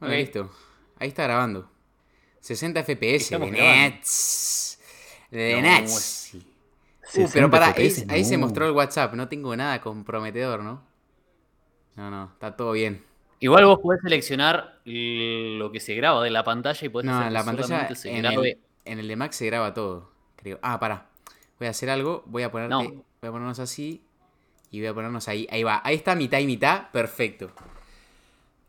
Bueno, listo. Ahí está grabando. 60 FPS. De. Nets. De No, Nets. Uh, 60 pero para, ahí, ahí se mostró el WhatsApp. No tengo nada comprometedor, ¿no? No, no, está todo bien. Igual vos podés seleccionar lo que se graba de la pantalla y podés No, hacer la pantalla, se en el, en el de Mac se graba todo, creo. Ah, pará. Voy a hacer algo. Voy a ponerte, No. voy a ponernos así. Y voy a ponernos ahí. Ahí va. Ahí está mitad y mitad. Perfecto.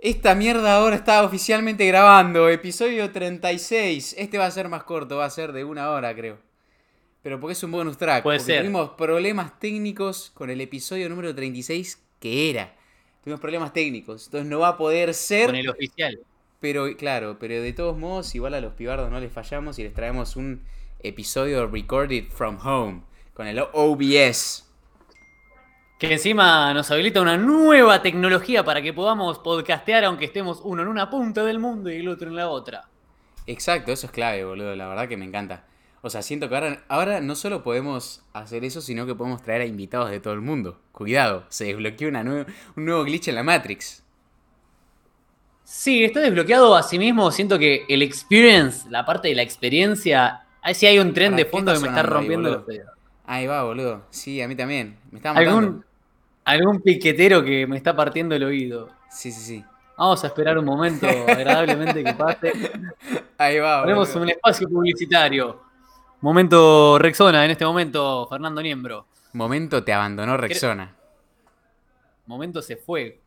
Esta mierda ahora está oficialmente grabando. Episodio 36. Este va a ser más corto. Va a ser de una hora, creo. Pero porque es un bonus track. Puede porque ser. Tuvimos problemas técnicos con el episodio número 36 que era. Tuvimos problemas técnicos. Entonces no va a poder ser. Con el oficial. Pero claro, pero de todos modos, igual a los pibardos no les fallamos y les traemos un episodio recorded from home con el OBS. Que encima nos habilita una nueva tecnología para que podamos podcastear aunque estemos uno en una punta del mundo y el otro en la otra. Exacto, eso es clave, boludo. La verdad que me encanta. O sea, siento que ahora, ahora no solo podemos hacer eso, sino que podemos traer a invitados de todo el mundo. Cuidado, se desbloqueó una nue- un nuevo glitch en la Matrix. Sí, está desbloqueado a sí mismo. Siento que el experience, la parte de la experiencia, ahí sí hay un tren ¿Para de fondo que me está ahí, rompiendo los dedos. Ahí va, boludo. Sí, a mí también. Me estaba matando. ¿Algún, algún piquetero que me está partiendo el oído. Sí, sí, sí. Vamos a esperar un momento agradablemente que pase. Ahí va, Ponemos un espacio publicitario. Momento Rexona en este momento, Fernando Niembro. Momento te abandonó Rexona. Momento se fue.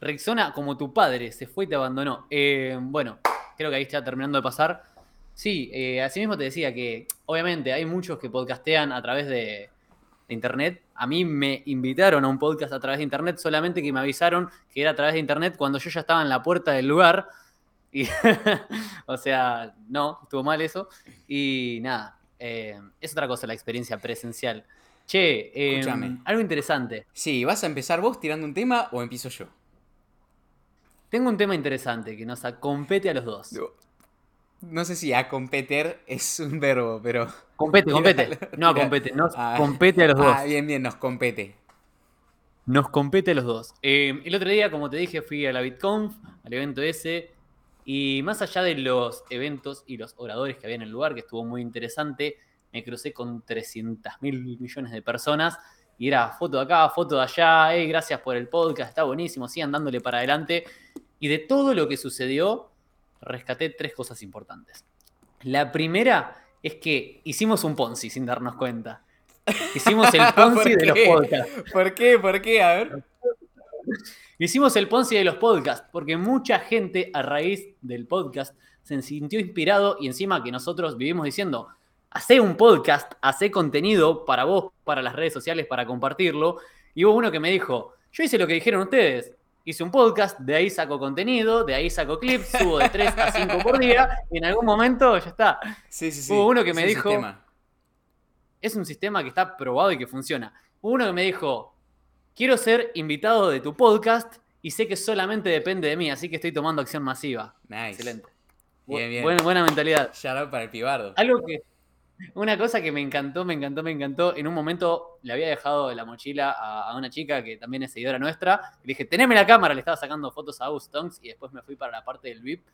Rexona, como tu padre, se fue y te abandonó. Eh, bueno, creo que ahí está terminando de pasar. Sí, eh, así mismo te decía que, obviamente, hay muchos que podcastean a través de, de internet. A mí me invitaron a un podcast a través de internet, solamente que me avisaron que era a través de internet cuando yo ya estaba en la puerta del lugar. Y, o sea, no, estuvo mal eso. Y nada, eh, es otra cosa la experiencia presencial. Che, eh, algo interesante. Sí, ¿vas a empezar vos tirando un tema o empiezo yo? Tengo un tema interesante que nos compete a los dos. No, sé si a competir es un verbo, pero. Compete, compete. No compete, nos Ah. compete a los dos. Ah, bien, bien, nos compete. Nos compete a los dos. Eh, el otro día, como te dije, fui a la BitConf, al evento ese, y más allá de los eventos y los oradores que había en el lugar, que estuvo muy interesante, me crucé con 300 mil millones de personas, y era foto de acá, foto de allá, hey, gracias por el podcast, está buenísimo, sigan dándole para adelante. Y de todo lo que sucedió, rescaté tres cosas importantes. La primera es que hicimos un Ponzi sin darnos cuenta. Hicimos el Ponzi ¿Por de los podcasts. ¿Por qué? ¿Por qué? A ver. Hicimos el Ponzi de los podcasts, porque mucha gente a raíz del podcast se sintió inspirado y encima que nosotros vivimos diciendo, hacé un podcast, hacé contenido para vos, para las redes sociales, para compartirlo. Y hubo uno que me dijo, yo hice lo que dijeron ustedes, hice un podcast, de ahí saco contenido, de ahí saco clips, subo de 3 a 5 por día, y en algún momento ya está. Sí, sí, sí. Hubo uno que me dijo- sistema. es un sistema que está probado y que funciona. Hubo Uno que me dijo, quiero ser invitado de tu podcast y sé que solamente depende de mí, así que estoy tomando acción masiva. Nice. Excelente. Bien, bien. Buena, buena mentalidad. Shout out para el pibardo. Algo que, una cosa que me encantó, me encantó, me encantó. En un momento le había dejado la mochila a, una chica que también es seguidora nuestra. Le dije, teneme la cámara, le estaba sacando fotos a Austonks y después me fui para la parte del VIP.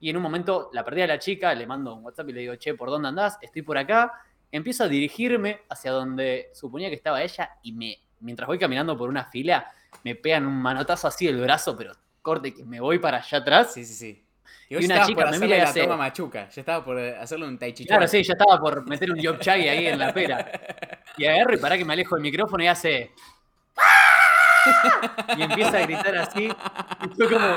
Y en un momento la perdí a la chica, le mando un WhatsApp y le digo, che, ¿por dónde andás? Estoy por acá. Empiezo a dirigirme hacia donde suponía que estaba ella y me, mientras voy caminando por una fila, me pegan un manotazo así del brazo, pero corte que me voy para allá atrás. Sí, sí, sí. Y una chica me mira y la hace- toma machuca. Ya estaba por eh, hacerle un tai chi Claro, sí, ya estaba por meter un Yob Chai ahí en la pera. Y agarro y para que me alejo del micrófono y hace. Y empieza a gritar así. Y fue como,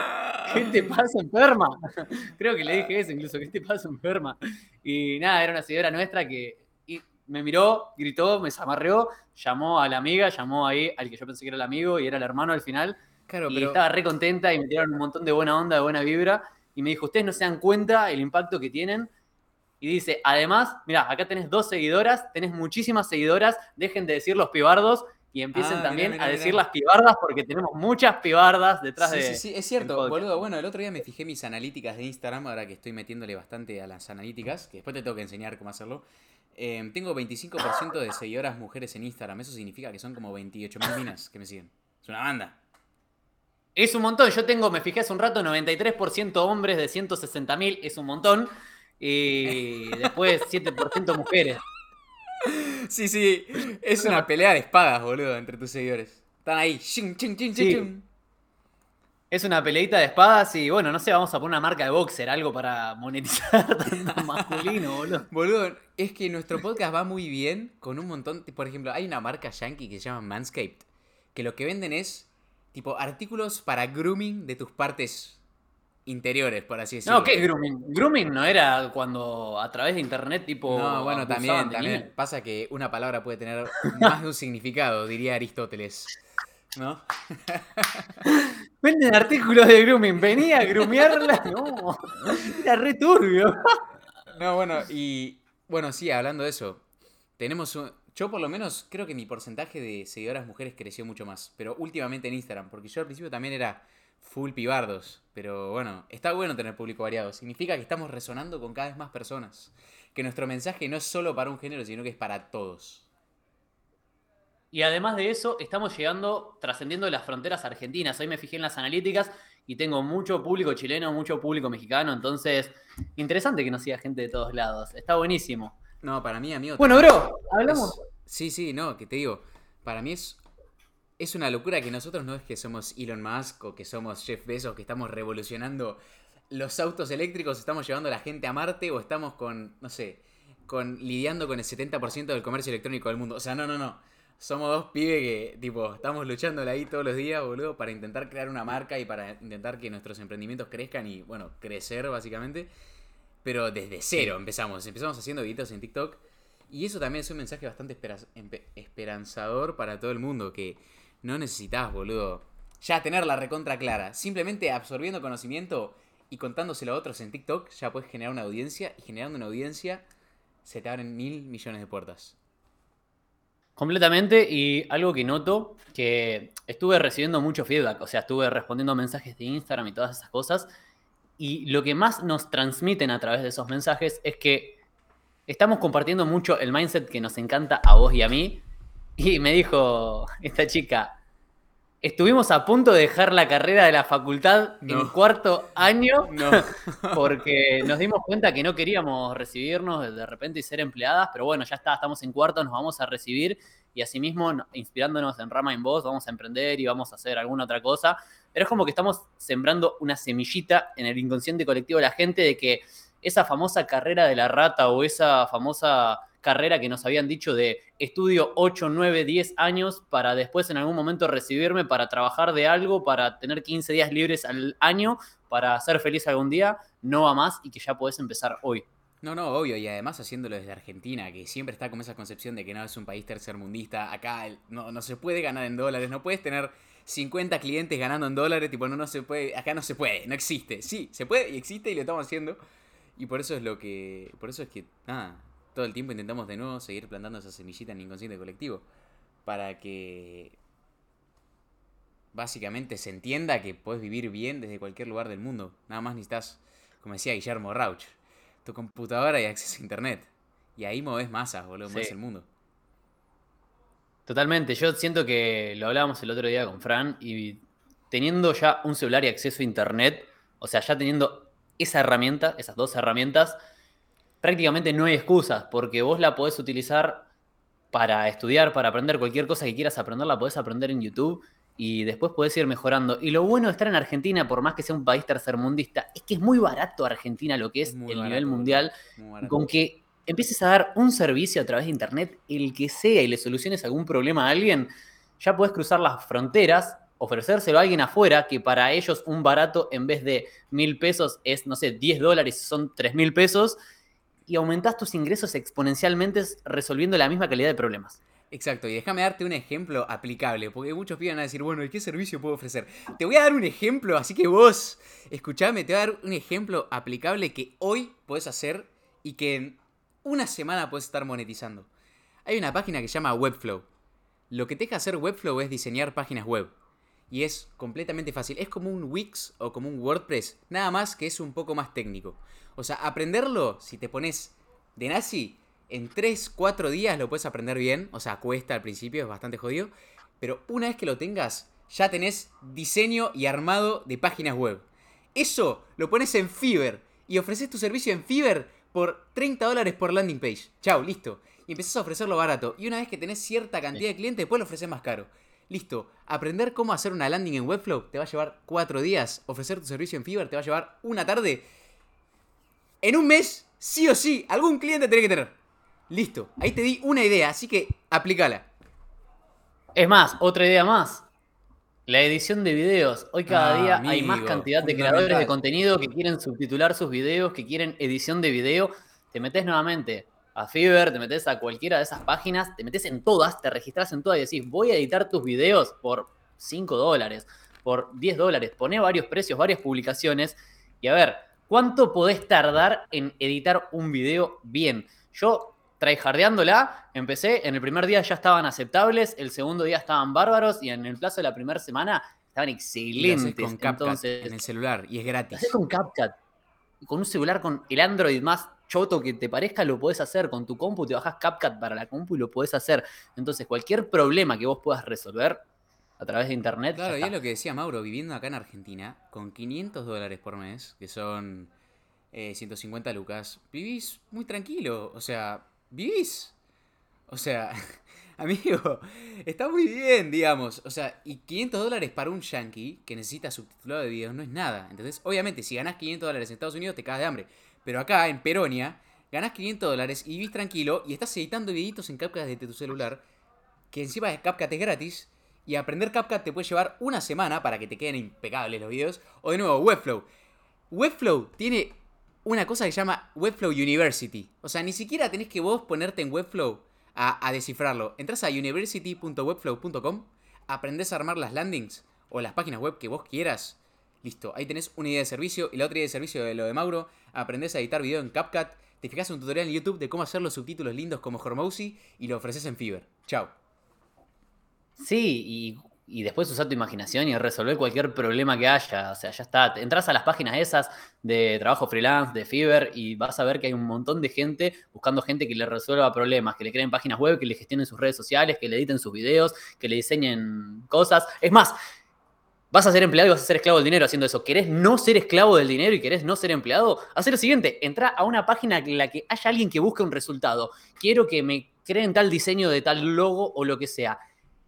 ¿qué te pasa, enferma? Creo que le dije eso incluso, ¿qué te pasa, enferma? Y nada, era una seguidora nuestra que me miró, gritó, me zamarreó, llamó a la amiga, llamó ahí al que yo pensé que era el amigo y era el hermano al final. Claro, Y pero. estaba re contenta y me tiraron un montón de buena onda, de buena vibra. Y me dijo, ustedes no se dan cuenta el impacto que tienen. Y dice, además, mira, acá tenés dos seguidoras, tenés muchísimas seguidoras, dejen de decir los pibardos y empiecen Ah, también mirá, a mirá. decir las pibardas porque tenemos muchas pibardas detrás Sí, de... sí, sí, es cierto, boludo. Bueno, el otro día me fijé mis analíticas de Instagram, ahora que estoy metiéndole bastante a las analíticas, que después te tengo que enseñar cómo hacerlo. Eh, tengo 25% de seguidoras mujeres en Instagram, eso significa que son como 28.000 minas que me siguen. Es una banda. Es un montón. Yo tengo, me fijé hace un rato, 93% hombres de 160.000. Es un montón. Y después 7% mujeres. Sí, sí. Es una pelea de espadas, boludo, entre tus seguidores. Están ahí. Ching, ching, ching, Sí. ching. Es una peleita de espadas y bueno, no sé, vamos a poner una marca de boxer, algo para monetizar tanto masculino, boludo. Boludo, es que nuestro podcast va muy bien con un montón. Por ejemplo, hay una marca yankee que se llama Manscaped. Que lo que venden es tipo artículos para grooming de tus partes interiores, por así decirlo. No, ¿qué es grooming? Grooming no era cuando a través de internet tipo... No, bueno, también, también. niños. Pasa que una palabra puede tener más de un significado, diría Aristóteles. ¿No? Venden artículos de grooming, venía a grumearla, no, era re turbio. No, bueno, y bueno, sí, hablando de eso, tenemos un... Yo por lo menos creo que mi porcentaje de seguidoras mujeres creció mucho más, pero últimamente en Instagram, porque yo al principio también era full pibardos, pero bueno, está bueno tener público variado, significa que estamos resonando con cada vez más personas, que nuestro mensaje no es solo para un género, sino que es para todos. Y además de eso, estamos llegando, trascendiendo las fronteras argentinas. Hoy me fijé en las analíticas y tengo mucho público chileno, mucho público mexicano, entonces, interesante que nos siga gente de todos lados. Está buenísimo. No, para mí, amigo... Bueno, bro, hablamos... Sí, sí, no, que te digo, para mí es, es una locura que nosotros no es que somos Elon Musk o que somos Jeff Bezos, que estamos revolucionando los autos eléctricos, estamos llevando a la gente a Marte o estamos con, no sé, con lidiando con el 70% del comercio electrónico del mundo. O sea, no, no, no. Somos dos pibes que, tipo, estamos luchándola ahí todos los días, boludo, para intentar crear una marca y para intentar que nuestros emprendimientos crezcan y, bueno, crecer básicamente. Pero desde cero empezamos. Empezamos haciendo videitos en TikTok. Y eso también es un mensaje bastante esperanzador para todo el mundo. Que no necesitas, boludo, ya tener la recontra clara. Simplemente absorbiendo conocimiento y contándoselo a otros en TikTok, ya puedes generar una audiencia. Y generando una audiencia, se te abren mil millones de puertas. Completamente, y algo que noto, que estuve recibiendo mucho feedback, o sea, estuve respondiendo mensajes de Instagram y todas esas cosas, y lo que más nos transmiten a través de esos mensajes es que estamos compartiendo mucho el mindset que nos encanta a vos y a mí, y me dijo esta chica, estuvimos a punto de dejar la carrera de la facultad en No. cuarto año No. porque nos dimos cuenta que no queríamos recibirnos de repente y ser empleadas, pero bueno, ya está, estamos en cuarto, nos vamos a recibir y asimismo, no- inspirándonos en Rama en Voz, vamos a emprender y vamos a hacer alguna otra cosa. Pero es como que estamos sembrando una semillita en el inconsciente colectivo de la gente de que esa famosa carrera de la rata o esa famosa carrera que nos habían dicho de estudio 8, 9, 10 años para después en algún momento recibirme para trabajar de algo, para tener 15 días libres al año, para ser feliz algún día, no va más y que ya podés empezar hoy. No, no, obvio, y además haciéndolo desde Argentina, que siempre está como esa concepción de que no es un país tercermundista, acá no, no se puede ganar en dólares, no puedes tener 50 clientes ganando en dólares, tipo, no, no se puede, acá no se puede, no existe, sí, se puede y existe y lo estamos haciendo, y por eso es lo que, por eso es que, nada, todo el tiempo intentamos de nuevo seguir plantando esa semillita en el inconsciente colectivo, para que básicamente se entienda que puedes vivir bien desde cualquier lugar del mundo, nada más necesitas, como decía Guillermo Rauch, tu computadora y acceso a internet. Y ahí moves masas, boludo, mueves Sí. el mundo. Totalmente, yo siento que lo hablábamos el otro día con Fran y teniendo ya un celular y acceso a internet, o sea, ya teniendo esa herramienta, esas dos herramientas, prácticamente no hay excusas, porque vos la podés utilizar para estudiar, para aprender cualquier cosa que quieras aprender, la podés aprender en YouTube y después podés ir mejorando. Y lo bueno de estar en Argentina, por más que sea un país tercermundista, es que es muy barato Argentina lo que es Muy el barato, nivel mundial. Con que empieces a dar un servicio a través de internet, el que sea, y le soluciones algún problema a alguien, ya puedes cruzar las fronteras, ofrecérselo a alguien afuera, que para ellos un barato en vez de mil pesos es, no sé, 10 dólares, son tres mil pesos, y aumentás tus ingresos exponencialmente resolviendo la misma calidad de problemas. Exacto, y déjame darte un ejemplo aplicable, porque muchos piden a decir, bueno, ¿y qué servicio puedo ofrecer? Te voy a dar un ejemplo, así que vos, escuchame, te voy a dar un ejemplo aplicable que hoy podés hacer y que una semana puedes estar monetizando. Hay una página que se llama Webflow. Lo que te deja hacer Webflow es diseñar páginas web. Y es completamente fácil. Es como un Wix o como un WordPress. Nada más que es un poco más técnico. O sea, aprenderlo, si te pones de nazi, en 3, 4 días lo puedes aprender bien. O sea, cuesta al principio, es bastante jodido. Pero una vez que lo tengas, ya tenés diseño y armado de páginas web. Eso lo pones en Fiverr y ofreces tu servicio en Fiverr por 30 dólares por landing page. Chao, listo. Y empezás a ofrecerlo barato. Y una vez que tenés cierta cantidad de clientes, después lo ofreces más caro. Listo. Aprender cómo hacer una landing en Webflow te va a llevar 4 días. Ofrecer tu servicio en Fiverr te va a llevar una tarde. En un mes, sí o sí, algún cliente tenés que tener. Listo. Ahí te di una idea, así que aplícala. Es más, otra idea más. La edición de videos. Hoy cada Ah, día hay más cantidad de creadores de contenido que quieren subtitular sus videos, que quieren edición de video. Te metes nuevamente a Fiverr, te metes a cualquiera de esas páginas, te metes en todas, te registras en todas y decís, voy a editar tus videos por 5 dólares, por 10 dólares. Poné varios precios, varias publicaciones y a ver, ¿cuánto podés tardar en editar un video bien? Yo tryhardeándola, empecé, en el primer día ya estaban aceptables, el segundo día estaban bárbaros y en el plazo de la primera semana estaban Y excelentes. con Entonces, en el celular y es gratis. haces con CapCut. Con un celular con el Android más choto que te parezca, lo podés hacer. Con tu compu te bajás CapCut para la compu y lo podés hacer. Entonces, cualquier problema que vos puedas resolver a través de internet. Claro, y es lo que decía Mauro, viviendo acá en Argentina, con 500 dólares por mes, que son eh, 150 lucas, vivís muy tranquilo. O sea, vivís. O sea, amigo, está muy bien, digamos. O sea, y 500 dólares para un yankee que necesita subtitulado de videos no es nada. Entonces, obviamente, si ganás 500 dólares en Estados Unidos, te cagas de hambre. Pero acá, en Peronia, ganás 500 dólares y vivís tranquilo y estás editando videitos en CapCut desde tu celular, que encima de CapCut es gratis. Y aprender CapCut te puede llevar una semana para que te queden impecables los videos. O de nuevo, Webflow. Webflow tiene una cosa que se llama Webflow University. O sea, ni siquiera tenés que vos ponerte en Webflow a, a descifrarlo. Entras a university.webflow.com, aprendés a armar las landings o las páginas web que vos quieras. Listo, ahí tenés una idea de servicio. Y la otra idea de servicio de lo de Mauro, aprendés a editar video en CapCut. Te fijas un tutorial en YouTube de cómo hacer los subtítulos lindos como Hormozy y lo ofreces en Fiverr. Chao. Sí, y, y después usar tu imaginación y resolver cualquier problema que haya. O sea, ya está. Entras a las páginas esas de trabajo freelance, de Fiverr, y vas a ver que hay un montón de gente buscando gente que le resuelva problemas, que le creen páginas web, que le gestionen sus redes sociales, que le editen sus videos, que le diseñen cosas. Es más, vas a ser empleado y vas a ser esclavo del dinero haciendo eso. ¿Querés no ser esclavo del dinero y querés no ser empleado? Haz lo siguiente, entra a una página en la que haya alguien que busque un resultado. Quiero que me creen tal diseño de tal logo o lo que sea.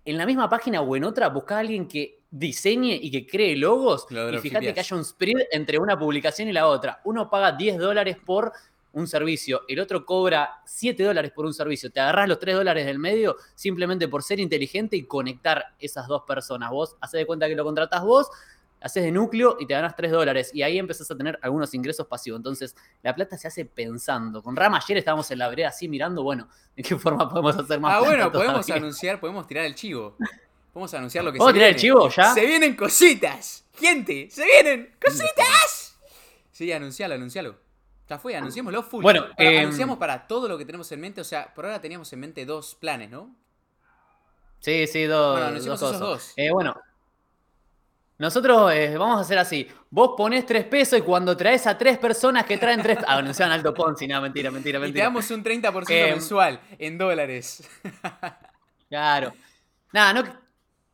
En la misma página o en otra, busca a alguien que diseñe y que cree logos Lo y fíjate que haya un spread entre una publicación y la otra. Uno paga 10 dólares por un servicio, el otro cobra 7 dólares por un servicio. Te agarrás los 3 dólares del medio simplemente por ser inteligente y conectar esas dos personas. Vos haces de cuenta que lo contratás vos, haces de núcleo y te ganas 3 dólares. Y ahí empezás a tener algunos ingresos pasivos. Entonces, la plata se hace pensando. Con Rama ayer estábamos en la vereda así mirando, bueno, ¿de qué forma podemos hacer más Ah, plata bueno, podemos todavía? anunciar, podemos tirar el chivo. Podemos anunciar lo que ¿Podemos se tirar el viene. chivo ya? Se vienen cositas. Gente, se vienen cositas. Sí, anuncialo, anuncialo. Ya fue, anunciémoslo full. Bueno, Para- em, anunciamos para todo lo que tenemos en mente. O sea, por ahora teníamos en mente dos planes, ¿no? Sí, sí, dos, Bueno, anunciamos dos esos dos. Eh, bueno, nosotros eh, vamos a hacer así. Vos ponés tres pesos y cuando traes a tres personas que traen tres... Ah, anunciaban Alto Ponzi, no, mentira, mentira, Y te mentira. damos un 30% Em, mensual en dólares. Claro. Nada, no...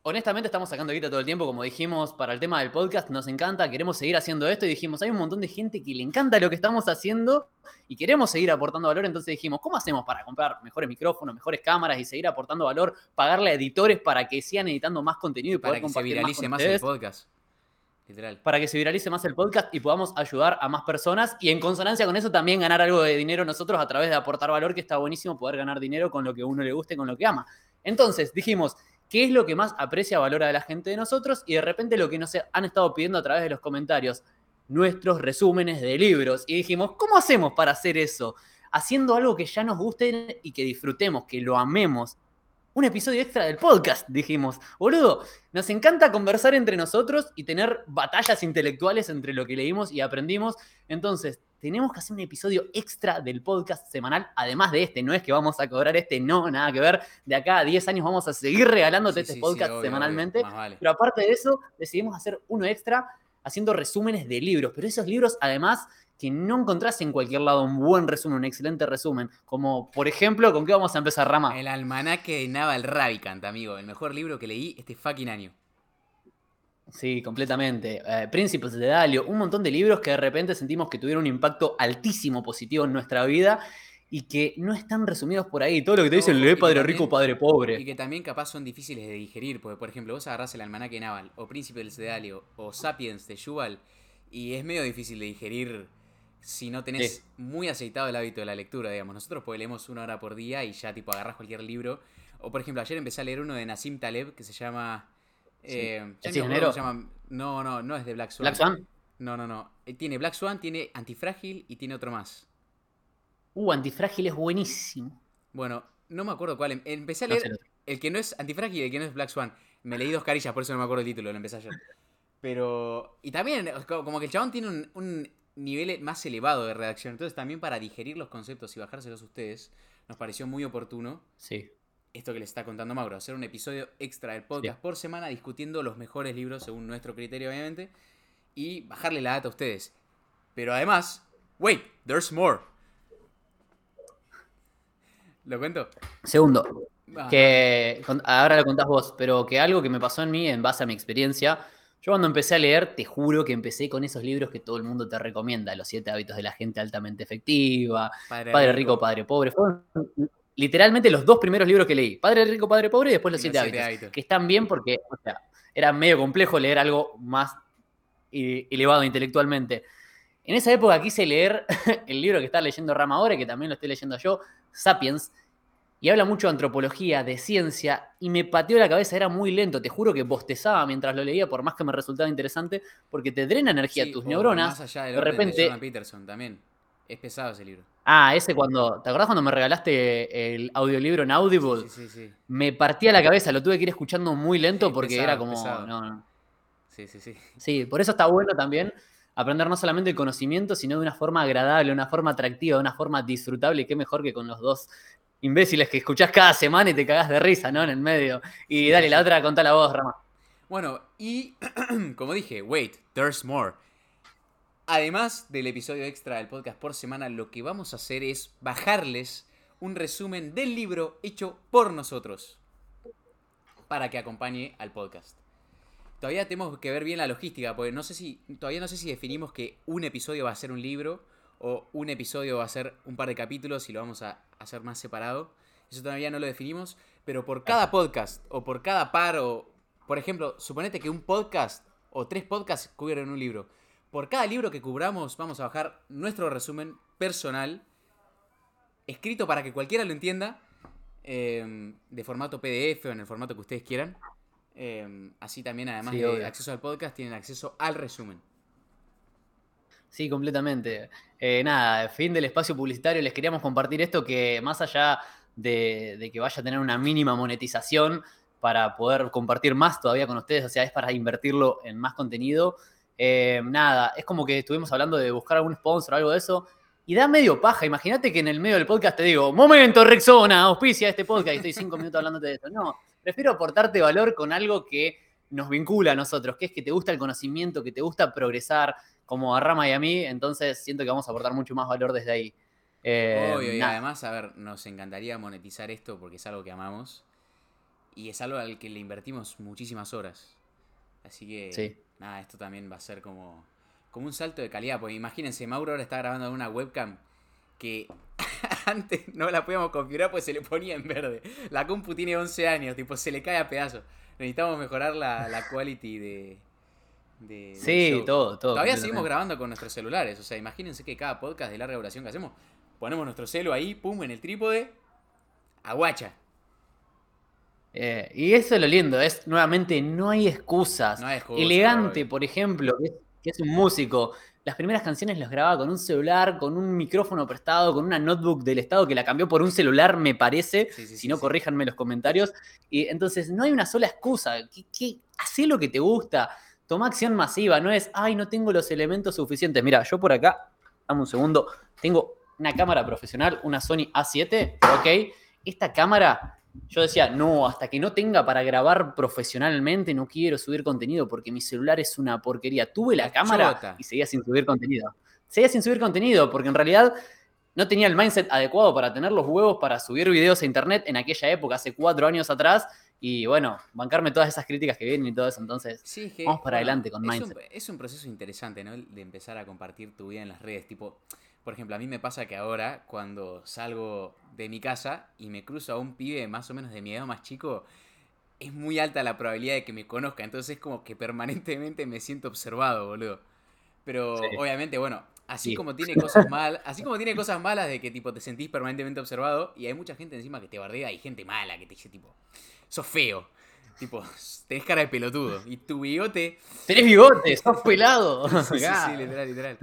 Honestamente estamos sacando guita todo el tiempo, como dijimos, para el tema del podcast, nos encanta, queremos seguir haciendo esto y dijimos, hay un montón de gente que le encanta lo que estamos haciendo y queremos seguir aportando valor, entonces dijimos, ¿cómo hacemos para comprar mejores micrófonos, mejores cámaras y seguir aportando valor, pagarle a editores para que sigan editando más contenido y Para poder que se viralice más, más el podcast. Literal. para que se viralice más el podcast y podamos ayudar a más personas y en consonancia con eso también ganar algo de dinero nosotros a través de aportar valor, que está buenísimo poder ganar dinero con lo que a uno le guste, con lo que ama. Entonces dijimos, ¿qué es lo que más aprecia, valora de la gente de nosotros? Y de repente lo que nos han estado pidiendo a través de los comentarios, nuestros resúmenes de libros. Y dijimos, ¿cómo hacemos para hacer eso? Haciendo algo que ya nos guste y que disfrutemos, que lo amemos. Un episodio extra del podcast, dijimos. Boludo, nos encanta conversar entre nosotros y tener batallas intelectuales entre lo que leímos y aprendimos. Entonces, tenemos que hacer un episodio extra del podcast semanal, además de este. No es que vamos a cobrar este, no, nada que ver. De acá a 10 años vamos a seguir regalándote Sí, este sí, sí, podcast obvio, semanalmente. obvio, más vale. Pero aparte de eso, decidimos hacer uno extra haciendo resúmenes de libros. Pero esos libros, además, que no encontrás en cualquier lado un buen resumen, un excelente resumen. Como, por ejemplo, ¿con qué vamos a empezar, Rama? El almanaque de Naval Ravikant, amigo. El mejor libro que leí este fucking año. Sí, completamente. Eh, Príncipes de Dalio, un montón de libros que de repente sentimos que tuvieron un impacto altísimo positivo en nuestra vida y que no están resumidos por ahí. Todo lo que te dicen, lee y padre también- rico, padre Y pobre. que también capaz son difíciles de digerir, porque por ejemplo vos agarrás el almanaque naval, o Príncipe del Sedalio, o Sapiens de Yuval, y es medio difícil de digerir si no tenés Sí. muy aceitado el hábito de la lectura, digamos. Nosotros pues leemos una hora por día y ya tipo agarrás cualquier libro. O por ejemplo, ayer empecé a leer uno de Nassim Taleb que se llama... eh, llama. No, no, no es de Black Swan. Black Swan. No, no, no. Eh, Tiene Black Swan, tiene Antifrágil y tiene otro más. Uh, Antifrágil es buenísimo. Bueno, no me acuerdo cuál. em- Empecé a No leer sé el que no es Antifrágil y el que no es Black Swan. Me leí dos carillas, por eso no me acuerdo el título, lo empecé ayer. Pero. Y también, co- como que el chabón tiene un, un nivel más elevado de redacción. Entonces, también para digerir los conceptos y bajárselos a ustedes, nos pareció muy oportuno Sí. Esto que les está contando Mauro: hacer un episodio extra del podcast Sí. por semana discutiendo los mejores libros según nuestro criterio, obviamente, y bajarle la data a ustedes. Pero además, wait, there's more. ¿Lo cuento? Segundo, Ah, que ahora lo contás vos, pero que algo que me pasó en mí en base a mi experiencia, yo cuando empecé a leer, te juro que empecé con esos libros que todo el mundo te recomienda, Los siete hábitos de la gente altamente efectiva, Padre, Padre Rico, Padre Pobre. Fueron literalmente los dos primeros libros que leí, Padre Rico, Padre Pobre y después Los Los siete, Siete hábitos, Hábitos. que están bien porque o sea, era medio complejo leer algo más eh, elevado intelectualmente. En esa época quise leer el libro que está leyendo Rama ahora, que también lo estoy leyendo yo, Sapiens, y habla mucho de antropología, de ciencia, y me pateó la cabeza, era muy lento, te juro que bostezaba mientras lo leía, por más que me resultaba interesante, porque te drena energía Sí, tus neuronas. Más allá del de repente- de Jordan Peterson también. Es pesado ese libro. Ah, ese cuando, ¿te acordás cuando me regalaste el audiolibro en Audible? Sí, sí, sí. Me partía la cabeza, lo tuve que ir escuchando muy lento Es porque pesado, era como... no, no. Sí, sí, sí. Sí, por eso está bueno también aprender no solamente el conocimiento, sino de una forma agradable, una forma atractiva, una forma disfrutable. Y qué mejor que con los dos imbéciles que escuchás cada semana y te cagás de risa, ¿no? En el medio. Y dale, la otra, contá la voz, Rama. Bueno, y como dije, wait, there's more. Además del episodio extra del podcast por semana, lo que vamos a hacer es bajarles un resumen del libro hecho por nosotros para que acompañe al podcast. Todavía tenemos que ver bien la logística, porque no sé si todavía no sé si definimos que un episodio va a ser un libro o un episodio va a ser un par de capítulos y lo vamos a hacer más separado. Eso todavía no lo definimos, pero por cada podcast o por cada par o por ejemplo, suponete que un podcast o tres podcasts cubren un libro. Por cada libro que cubramos vamos a bajar nuestro resumen personal escrito para que cualquiera lo entienda eh, de formato PDF o en el formato que ustedes quieran. Eh, así también, además Sí, de obvio. acceso al podcast, tienen acceso al resumen. Sí, completamente. Eh, nada, fin del espacio publicitario. Les queríamos compartir esto que más allá de, de que vaya a tener una mínima monetización para poder compartir más todavía con ustedes, o sea, es para invertirlo en más contenido. Eh, nada, es como que estuvimos hablando de buscar algún sponsor o algo de eso. Y da medio paja. Imagínate que en el medio del podcast te digo, momento, Rexona, auspicia este podcast y estoy cinco minutos hablándote de eso. No, prefiero aportarte valor con algo que nos vincula a nosotros, que es que te gusta el conocimiento, que te gusta progresar, como a Rama y a mí, entonces siento que vamos a aportar mucho más valor desde ahí. Eh, Obvio, y además, a ver, nos encantaría monetizar esto porque es algo que amamos. Y es algo al que le invertimos muchísimas horas. Así que, Sí. Nada, esto también va a ser como, como un salto de calidad. Porque imagínense, Mauro ahora está grabando en una webcam que antes no la podíamos configurar pues se le ponía en verde. La compu tiene 11 años, tipo, se le cae a pedazos. Necesitamos mejorar la, la quality de... de- Sí, show. todo, todo. Todavía seguimos grabando con nuestros celulares. O sea, imagínense que cada podcast de larga duración que hacemos, ponemos nuestro celo ahí, pum, en el trípode, aguacha. Eh, y eso es lo lindo, es nuevamente, no hay excusas. No hay excusa, Elegante, por ejemplo, que es, que es un músico. Las primeras canciones las grababa con un celular, con un micrófono prestado, con una notebook del Estado que la cambió por un celular, me parece. Sí, sí, si no, corríjanme los comentarios. Y entonces, no hay una sola excusa. ¿Qué, qué? Hacé lo que te gusta. Toma acción masiva. No es, ay, no tengo los elementos suficientes. Mira, yo por acá, dame un segundo, tengo una cámara profesional, una Sony A7, ¿ok? Esta cámara, yo decía, no, hasta que no tenga para grabar profesionalmente, no quiero subir contenido porque mi celular es una porquería. Tuve la La cámara chota. y seguía sin subir contenido. Seguía sin subir contenido porque en realidad no tenía el mindset adecuado para tener los huevos para subir videos a internet en aquella época, hace cuatro años atrás, Y bueno, bancarme todas esas críticas que vienen y todo eso. Entonces, Sí, es que, vamos para bueno, adelante con es Mindset. Un, es un proceso interesante, ¿no? El De empezar a compartir tu vida en las redes. Tipo, por ejemplo, a mí me pasa que ahora, cuando salgo de mi casa y me cruzo a un pibe más o menos de mi edad más chico, es muy alta la probabilidad de que me conozca. Entonces es como que permanentemente me siento observado, boludo. Pero Sí. obviamente, bueno, así Sí. como tiene cosas mal, así como tiene cosas malas de que tipo te sentís permanentemente observado y hay mucha gente encima que te bardea y gente mala que te dice tipo, sos feo. Tipo, tenés cara de pelotudo. Y tu bigote. ¡Tenés bigote! ¡Sos pelado! Sí, sí, sí, literal, literal.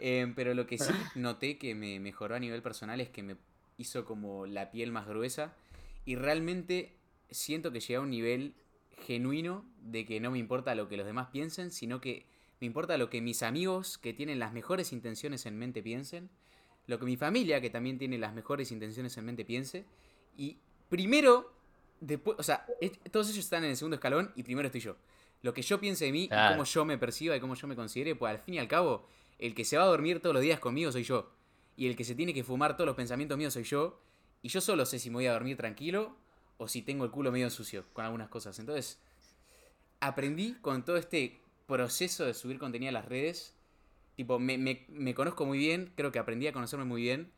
Eh, pero lo que sí noté que me mejoró a nivel personal es que me hizo como la piel más gruesa. Y realmente siento que llegué a un nivel genuino de que no me importa lo que los demás piensen, sino que me importa lo que mis amigos que tienen las mejores intenciones en mente piensen. Lo que mi familia, que también tiene las mejores intenciones en mente, piense. Y primero, después, o sea, todos ellos están en el segundo escalón y primero estoy yo. Lo que yo piense de mí y Claro. cómo yo me perciba y cómo yo me considere, pues al fin y al cabo, el que se va a dormir todos los días conmigo soy yo. Y el que se tiene que fumar todos los pensamientos míos soy yo. Y yo solo sé si me voy a dormir tranquilo o si tengo el culo medio sucio con algunas cosas. Entonces, aprendí con todo este proceso de subir contenido a las redes. Tipo, me, me- me conozco muy bien, creo que aprendí a conocerme muy bien.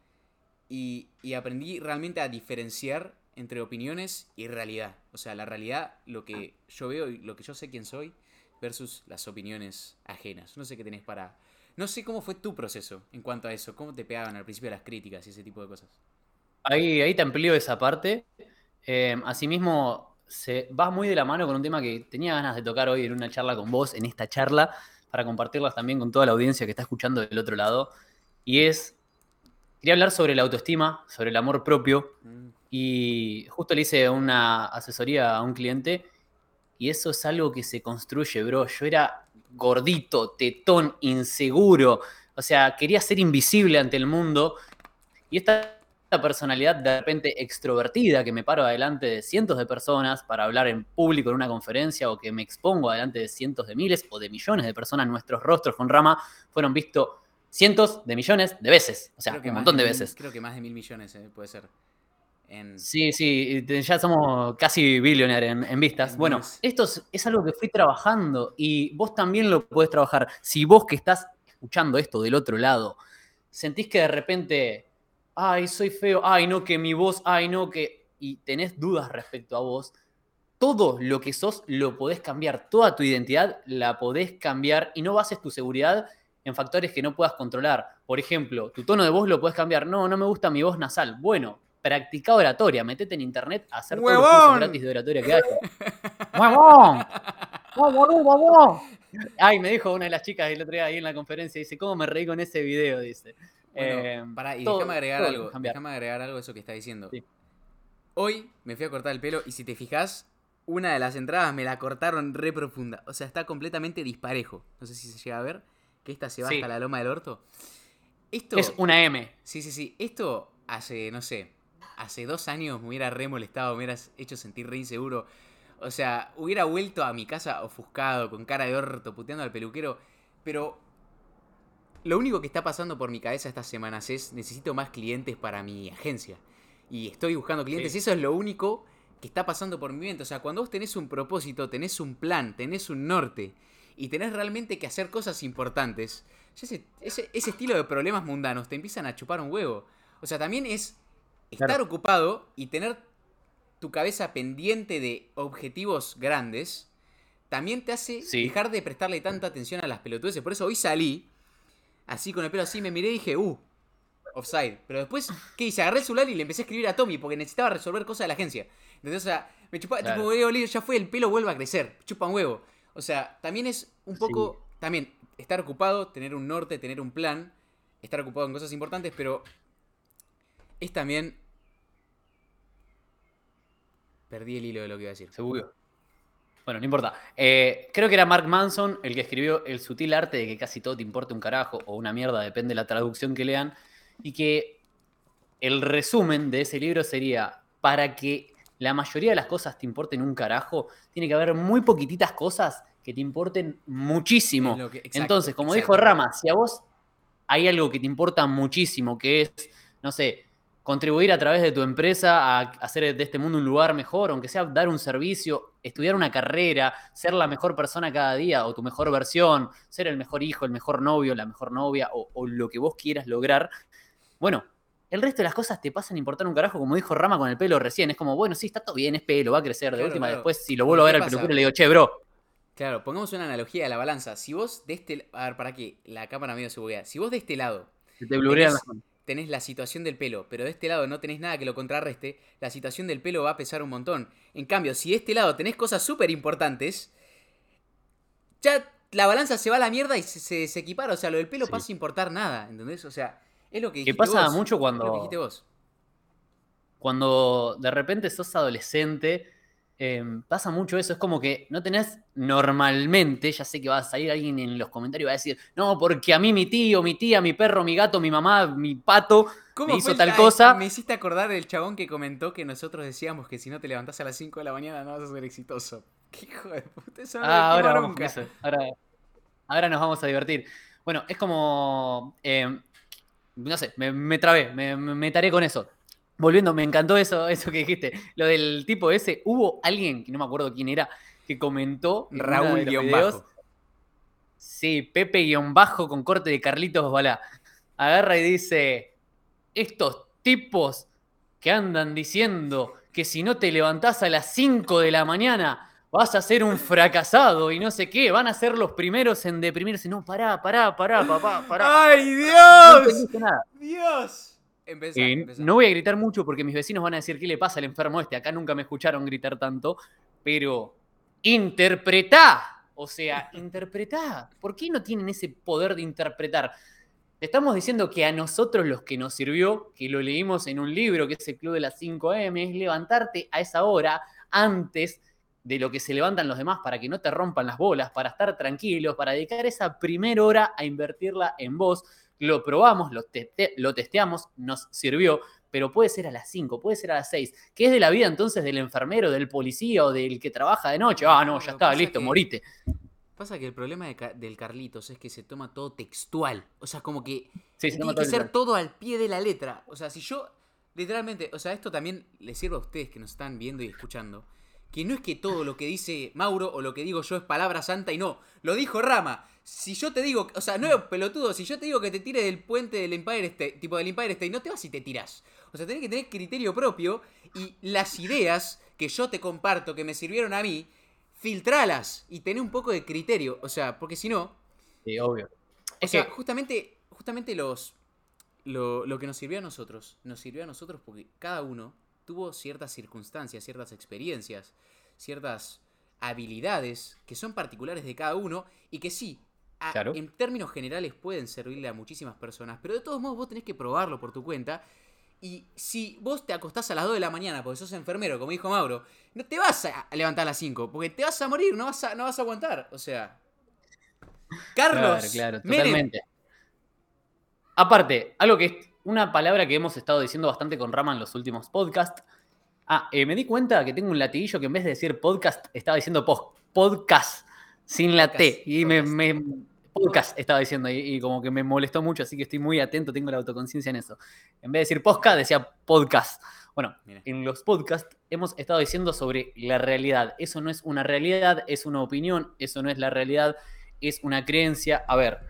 Y, y aprendí realmente a diferenciar entre opiniones y realidad. O sea, la realidad, lo que yo veo y lo que yo sé quién soy, versus las opiniones ajenas. No sé qué tenés para... No sé cómo fue tu proceso en cuanto a eso. ¿Cómo te pegaban al principio las críticas y ese tipo de cosas? Ahí, ahí te amplío esa parte. Eh, asimismo, se va muy de la mano con un tema que tenía ganas de tocar hoy en una charla con vos, en esta charla, para compartirlas también con toda la audiencia que está escuchando del otro lado. Y es, quería hablar sobre la autoestima, sobre el amor propio. Mm, Y justo le hice una asesoría a un cliente y eso es algo que se construye, bro. Yo era gordito, tetón, inseguro. O sea, quería ser invisible ante el mundo. Y esta, esta personalidad de repente extrovertida que me paro adelante de cientos de personas para hablar en público en una conferencia o que me expongo adelante de cientos de miles o de millones de personas, nuestros rostros con rama fueron vistos cientos de millones de veces. O sea, creo que un montón de veces. Creo que más de mil millones, eh, puede ser. En... Sí, sí, ya somos casi billionaire en, en vistas. En Bueno, esto es, es algo que fui trabajando y vos también lo podés trabajar. Si vos que estás escuchando esto del otro lado, sentís que de repente, ay, soy feo, ay, no, que mi voz, ay, no, que... y tenés dudas respecto a vos, todo lo que sos lo podés cambiar, toda tu identidad la podés cambiar y no bases tu seguridad en factores que no puedas controlar. Por ejemplo, tu tono de voz lo podés cambiar. No, no me gusta mi voz nasal. Bueno, practica oratoria, metete en internet a hacer todos los cursos ¡Huevón! gratis de oratoria que haya. ¡Huevón! ¡Huevón, huevón! Ay, me dijo una de las chicas el otro día ahí en la conferencia, dice, ¿cómo me reí con ese video? Dice. Bueno, Eh, pará, y todo- déjame agregar algo. Déjame agregar algo a eso que está diciendo. Sí. Hoy me fui a cortar el pelo y si te fijas, una de las entradas me la cortaron re profunda. O sea, está completamente disparejo. No sé si se llega a ver. Que esta se va Sí. hasta la loma del orto. Esto. Es una M. Sí, sí, sí. Esto hace, no sé, hace dos años me hubiera re molestado, me hubieras hecho sentir re inseguro. O sea, hubiera vuelto a mi casa ofuscado, con cara de orto, puteando al peluquero. Pero lo único que está pasando por mi cabeza estas semanas es necesito más clientes para mi agencia. Y estoy buscando clientes. Sí. Eso es lo único que está pasando por mi mente. O sea, cuando vos tenés un propósito, tenés un plan, tenés un norte y tenés realmente que hacer cosas importantes, ese, ese estilo de problemas mundanos te empiezan a chupar un huevo. O sea, también es estar Claro. ocupado y tener tu cabeza pendiente de objetivos grandes, también te hace Sí. dejar de prestarle tanta atención a las pelotudeces. Por eso hoy salí, así con el pelo así, me miré y dije, uh, offside. Pero después, ¿qué hice? Agarré el celular y le empecé a escribir a Tommy porque necesitaba resolver cosas de la agencia. Entonces, o sea, me chupaba, Claro. tipo, "Eh, Oli, ya fue, el pelo vuelve a crecer, chupa un huevo. O sea, también es un poco, también, estar ocupado, tener un norte, tener un plan, estar ocupado en cosas importantes, pero es también... Perdí el hilo de lo que iba a decir. Se bugueó. Bueno, no importa. Eh, creo que era Mark Manson el que escribió El sutil arte de que casi todo te importe un carajo o una mierda, depende de la traducción que lean. Y que el resumen de ese libro sería, para que la mayoría de las cosas te importen un carajo, tiene que haber muy poquititas cosas que te importen muchísimo. Que- exacto, Entonces, como exacto. dijo Rama, si a vos hay algo que te importa muchísimo, que es, no sé, contribuir a través de tu empresa a hacer de este mundo un lugar mejor, aunque sea dar un servicio, estudiar una carrera, ser la mejor persona cada día o tu mejor versión, ser el mejor hijo, el mejor novio, la mejor novia o, o lo que vos quieras lograr, bueno, el resto de las cosas te pasan a importar un carajo, como dijo Rama con el pelo recién. Es como, bueno, sí, está todo bien, es pelo, va a crecer. De Claro, última, claro. después, si lo vuelvo a ver ¿Qué al peluquero, le digo, che, bro. Claro, pongamos una analogía a la balanza. Si vos de este... A ver, para que la cámara medio se buguea. Si vos de este lado se Te blurean las tenés, manos. Tenés la situación del pelo, pero de este lado no tenés nada que lo contrarreste, la situación del pelo va a pesar un montón. En cambio, si de este lado tenés cosas súper importantes, ya la balanza se va a la mierda y se, se desequipara. O sea, lo del pelo Sí. pasa a importar nada, ¿entendés? O sea, es lo que Que dijiste pasa vos, mucho es lo que cuando, dijiste vos. cuando de repente sos adolescente. Eh, pasa mucho eso, es como que no tenés normalmente, ya sé que va a salir alguien en los comentarios y va a decir, no, porque a mí mi tío, mi tía, mi perro, mi gato, mi mamá, mi pato, ¿Cómo me hizo tal cosa. Me hiciste acordar del chabón que comentó que nosotros decíamos que si no te levantás a las 5 de la mañana no vas a ser exitoso. ¿Qué hijo de puta? Eso no Ah, ahora vamos con nunca. eso. Ahora, ahora nos vamos a divertir. Bueno, es como. eh, no sé, me, me trabé, me, me taré con eso. Volviendo, me encantó eso, eso que dijiste. Lo del tipo ese. Hubo alguien, que no me acuerdo quién era, que comentó. Raúl guion videos, bajo. Sí, Pepe guion bajo con corte de Carlitos Balá. Agarra y dice: Estos tipos que andan diciendo que si no te levantás a las 5 de la mañana vas a ser un fracasado y no sé qué, van a ser los primeros en deprimirse. No, pará, pará, pará, papá, pará. ¡Ay, Dios! nada. ¡Dios! Empezá, Eh, empezá. no voy a gritar mucho porque mis vecinos van a decir qué le pasa al enfermo este. Acá nunca me escucharon gritar tanto, pero interpretá. O sea, interpretá. ¿Por qué no tienen ese poder de interpretar? Te estamos diciendo que a nosotros los que nos sirvió, que lo leímos en un libro que es el Club de las 5 AM, es levantarte a esa hora antes de lo que se levantan los demás para que no te rompan las bolas, para estar tranquilos, para dedicar esa primera hora a invertirla en vos. Lo probamos, lo, lo testeamos, nos sirvió, pero puede ser a las 5, puede ser a las 6. ¿Qué es de la vida entonces del enfermero, del policía o del que trabaja de noche? Ah, no, ya está, listo, que- morite. Pasa que el problema de del Carlitos es que se toma todo textual. O sea, como que Sí, se tiene que ser todo al pie de la letra. O sea, si yo, literalmente, o sea, esto también le sirve a ustedes que nos están viendo y escuchando. Que no es que todo lo que dice Mauro o lo que digo yo es palabra santa y no. Lo dijo Rama. Si yo te digo, o sea, no es pelotudo, si yo te digo que te tires del puente del Empire State, tipo del Empire State, no te vas y te tirás. O sea, tenés que tener criterio propio y las ideas que yo te comparto, que me sirvieron a mí, filtralas y tener un poco de criterio. O sea, porque si no, Sí, obvio. o Es sea, que, justamente, justamente los. Lo, lo que nos sirvió a nosotros. Nos sirvió a nosotros porque cada uno tuvo ciertas circunstancias, ciertas experiencias, ciertas habilidades que son particulares de cada uno y que sí, a- Claro. en términos generales pueden servirle a muchísimas personas, pero de todos modos vos tenés que probarlo por tu cuenta. Y si vos te acostás a las 2 de la mañana porque sos enfermero, como dijo Mauro, no te vas a levantar a las 5, porque te vas a morir, no vas a, no vas a aguantar. O sea. Carlos. Claro, claro, totalmente. Aparte, algo que es una palabra que hemos estado diciendo bastante con Rama en los últimos podcasts. Ah, eh, me di cuenta que tengo un latiguillo que en vez de decir podcast, estaba diciendo pos- podcast, sin la T. Podcast, Y me, podcast. me- podcast estaba diciendo, y, y como que me molestó mucho, así que estoy muy atento, tengo la autoconciencia en eso. En vez de decir podcast, decía podcast. Bueno, Mira. en los podcasts hemos estado diciendo sobre la realidad. Eso no es una realidad, es una opinión, eso no es la realidad, es una creencia. A ver,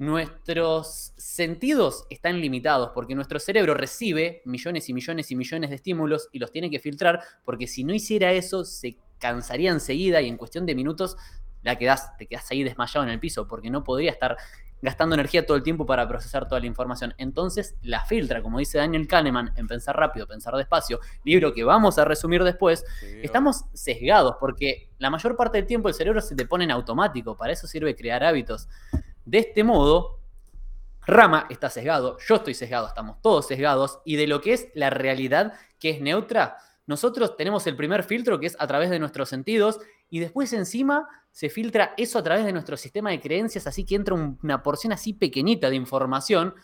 nuestros sentidos están limitados porque nuestro cerebro recibe millones y millones y millones de estímulos y los tiene que filtrar porque si no hiciera eso se cansaría enseguida y en cuestión de minutos la quedás, te quedas ahí desmayado en el piso porque no podría estar gastando energía todo el tiempo para procesar toda la información. Entonces la filtra, como dice Daniel Kahneman, en Pensar rápido, pensar despacio, libro que vamos a resumir después, estamos sesgados porque la mayor parte del tiempo el cerebro se te pone en automático, para eso sirve crear hábitos. De este modo, Rama está sesgado, yo estoy sesgado, estamos todos sesgados, y de lo que es la realidad que es neutra, nosotros tenemos el primer filtro que es a través de nuestros sentidos, y después encima se filtra eso a través de nuestro sistema de creencias, así que entra un- una porción así pequeñita de información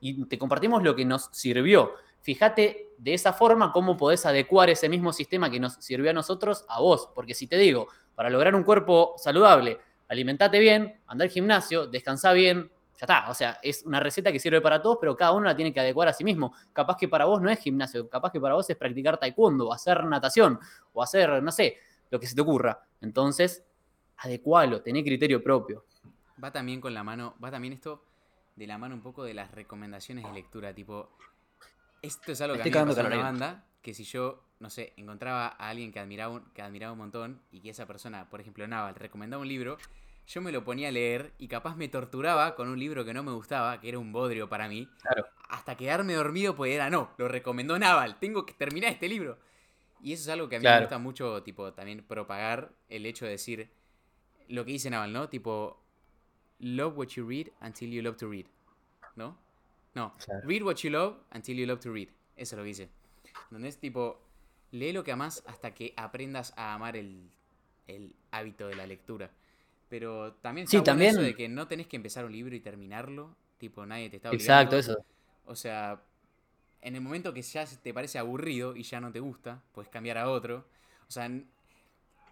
y te compartimos lo que nos sirvió. Fíjate de esa forma cómo podés adecuar ese mismo sistema que nos sirvió a nosotros a vos, porque si te digo, para lograr un cuerpo saludable, alimentate bien, anda al gimnasio, descansa bien, ya está. O sea, es una receta que sirve para todos, pero cada uno la tiene que adecuar a sí mismo. Capaz que para vos no es gimnasio, capaz que para vos es practicar taekwondo, o hacer natación, o hacer, no sé, lo que se te ocurra. Entonces, adecualo, tené criterio propio. Va también con la mano, va también esto de la mano un poco de las recomendaciones de lectura, tipo, esto es algo que a mí me pasó en una banda, que si yo, no sé, encontraba a alguien que admiraba, un, que admiraba un montón y que esa persona, por ejemplo, Naval, recomendaba un libro, yo me lo ponía a leer y capaz me torturaba con un libro que no me gustaba, que era un bodrio para mí, claro. hasta quedarme dormido, pues era, no, lo recomendó Naval, tengo que terminar este libro. Y eso es algo que a mí me gusta mucho, tipo, también propagar el hecho de decir lo que dice Naval, ¿no? Tipo, love what you read until you love to read, ¿no? No, read what you love until you love to read. Eso es lo que dice. Donde es tipo, lee lo que amas hasta que aprendas a amar el, el hábito de la lectura. Pero también está sí, también... eso de que no tenés que empezar un libro y terminarlo. Tipo, nadie te está obligando. Exacto, eso. O sea, en el momento que ya te parece aburrido y ya no te gusta, puedes cambiar a otro. O sea,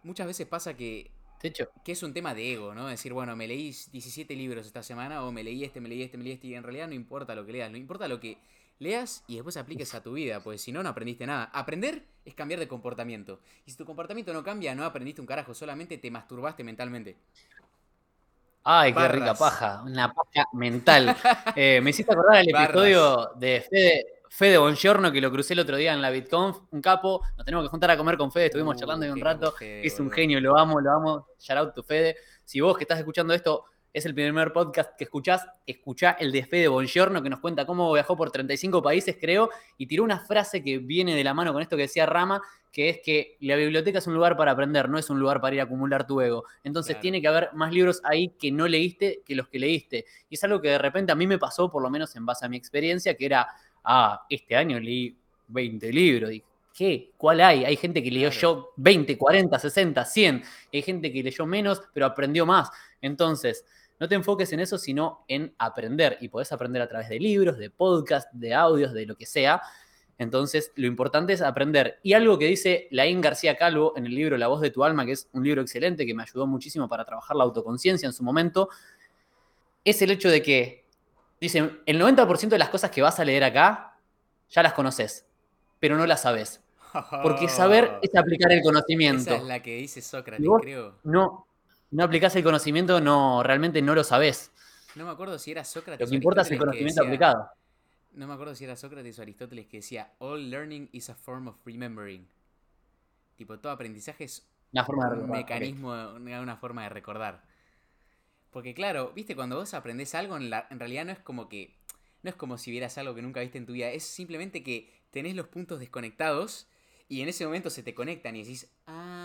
muchas veces pasa que, de hecho. que es un tema de ego, ¿no? Decir, bueno, me leí 17 libros esta semana o me leí este, me leí este, me leí este. Y en realidad no importa lo que leas, no importa lo que leas y después apliques a tu vida, pues si no, no aprendiste nada. Aprender es cambiar de comportamiento. Y si tu comportamiento no cambia, no aprendiste un carajo, solamente te masturbaste mentalmente. Ay, qué rica paja, una paja mental. Eh, me hiciste acordar el episodio de Fede, Fede Bongiorno, que lo crucé el otro día en la BitConf, un capo. Nos tenemos que juntar a comer con Fede, estuvimos uh, charlando un rato. es un genio, lo amo, lo amo. Shout out to Fede. Si vos que estás escuchando esto es el primer podcast que escuchás, escuchá el de Fede Bongiorno, que nos cuenta cómo viajó por 35 países, creo, y tiró una frase que viene de la mano con esto que decía Rama, que es que la biblioteca es un lugar para aprender, no es un lugar para ir a acumular tu ego. Entonces tiene que haber más libros ahí que no leíste que los que leíste. Y es algo que de repente a mí me pasó, por lo menos en base a mi experiencia, que era, ah, este año leí 20 libros. Y, ¿Qué? ¿Cuál hay? Hay gente que leyó yo 20, 40, 60, 100. Hay gente que leyó menos, pero aprendió más. Entonces, no te enfoques en eso, sino en aprender. Y podés aprender a través de libros, de podcasts, de audios, de lo que sea. Entonces, lo importante es aprender. Y algo que dice Laín García Calvo en el libro La voz de tu alma, que es un libro excelente que me ayudó muchísimo para trabajar la autoconciencia en su momento, es el hecho de que, dicen, el 90% de las cosas que vas a leer acá, ya las conoces, pero no las sabes. Porque saber es aplicar el conocimiento. Esa es la que dice Sócrates, creo. No, no aplicás el conocimiento, no, realmente no lo sabés. No me acuerdo si era Sócrates. Lo que importa es el conocimiento aplicado. No me acuerdo si era Sócrates o Aristóteles que decía, all learning is a form of remembering. Tipo, todo aprendizaje es un mecanismo, una forma de recordar. Porque claro, viste, cuando vos aprendés algo, en, en realidad no es como que, no es como si vieras algo que nunca viste en tu vida, es simplemente que tenés los puntos desconectados y en ese momento se te conectan y decís, ah,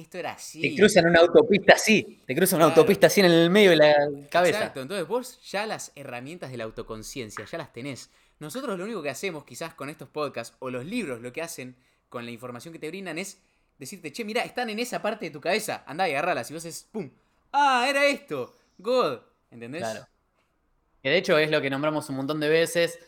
esto era así. Te cruzan una autopista así, te cruzan una autopista así en el medio de la cabeza. Exacto, entonces vos ya las herramientas de la autoconciencia, ya las tenés. Nosotros lo único que hacemos quizás con estos podcasts o los libros lo que hacen con la información que te brindan es decirte, che, mira, están en esa parte de tu cabeza, andá y agarralas y vos es, ¡pum! Ah, era esto, God, ¿entendés? Claro. Que de hecho es lo que nombramos un montón de veces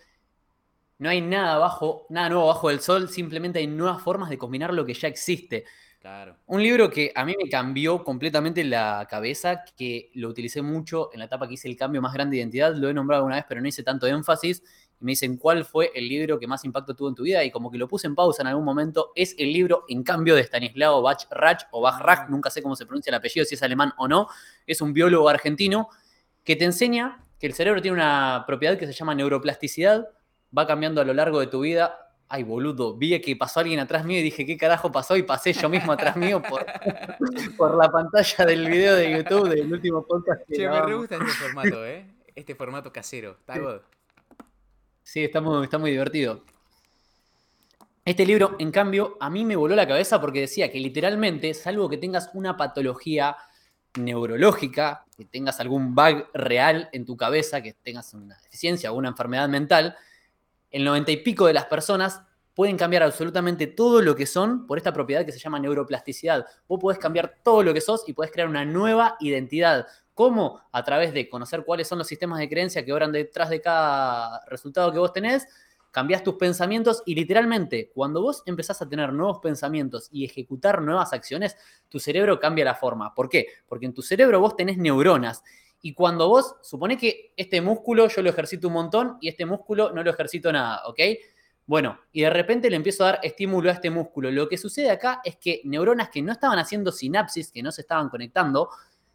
no hay nada bajo, nada nuevo bajo el sol, simplemente hay nuevas formas de combinar lo que ya existe. Claro. Un libro que a mí me cambió completamente la cabeza, que lo utilicé mucho en la etapa que hice el cambio más grande de identidad, lo he nombrado una vez, pero no hice tanto énfasis. Y me dicen, ¿cuál fue el libro que más impacto tuvo en tu vida? Y como que lo puse en pausa en algún momento, es el libro En cambio de Stanislao Bachrach o Bachrach, ah. nunca sé cómo se pronuncia el apellido, si es alemán o no. Es un biólogo argentino que te enseña que el cerebro tiene una propiedad que se llama neuroplasticidad, va cambiando a lo largo de tu vida. Ay, boludo, vi que pasó alguien atrás mío y dije, ¿qué carajo pasó? Y pasé yo mismo atrás mío por, por la pantalla del video de YouTube del último podcast. Que me gusta este formato, ¿eh? Este formato casero. Está Sí, está muy, está muy divertido. Este libro, en cambio, a mí me voló la cabeza porque decía que literalmente, salvo que tengas una patología neurológica, que tengas algún bug real en tu cabeza, que tengas una deficiencia o una enfermedad mental, el 90 y pico de las personas pueden cambiar absolutamente todo lo que son por esta propiedad que se llama neuroplasticidad. Vos podés cambiar todo lo que sos y podés crear una nueva identidad. ¿Cómo? A través de conocer cuáles son los sistemas de creencia que obran detrás de cada resultado que vos tenés, cambiás tus pensamientos y literalmente cuando vos empezás a tener nuevos pensamientos y ejecutar nuevas acciones, tu cerebro cambia la forma. ¿Por qué? Porque en tu cerebro vos tenés neuronas Y cuando vos, supone que este músculo yo lo ejercito un montón y este músculo no lo ejercito nada, ¿ok? Bueno, y de repente le empiezo a dar estímulo a este músculo. Lo que sucede acá es que neuronas que no estaban haciendo sinapsis, que no se estaban conectando,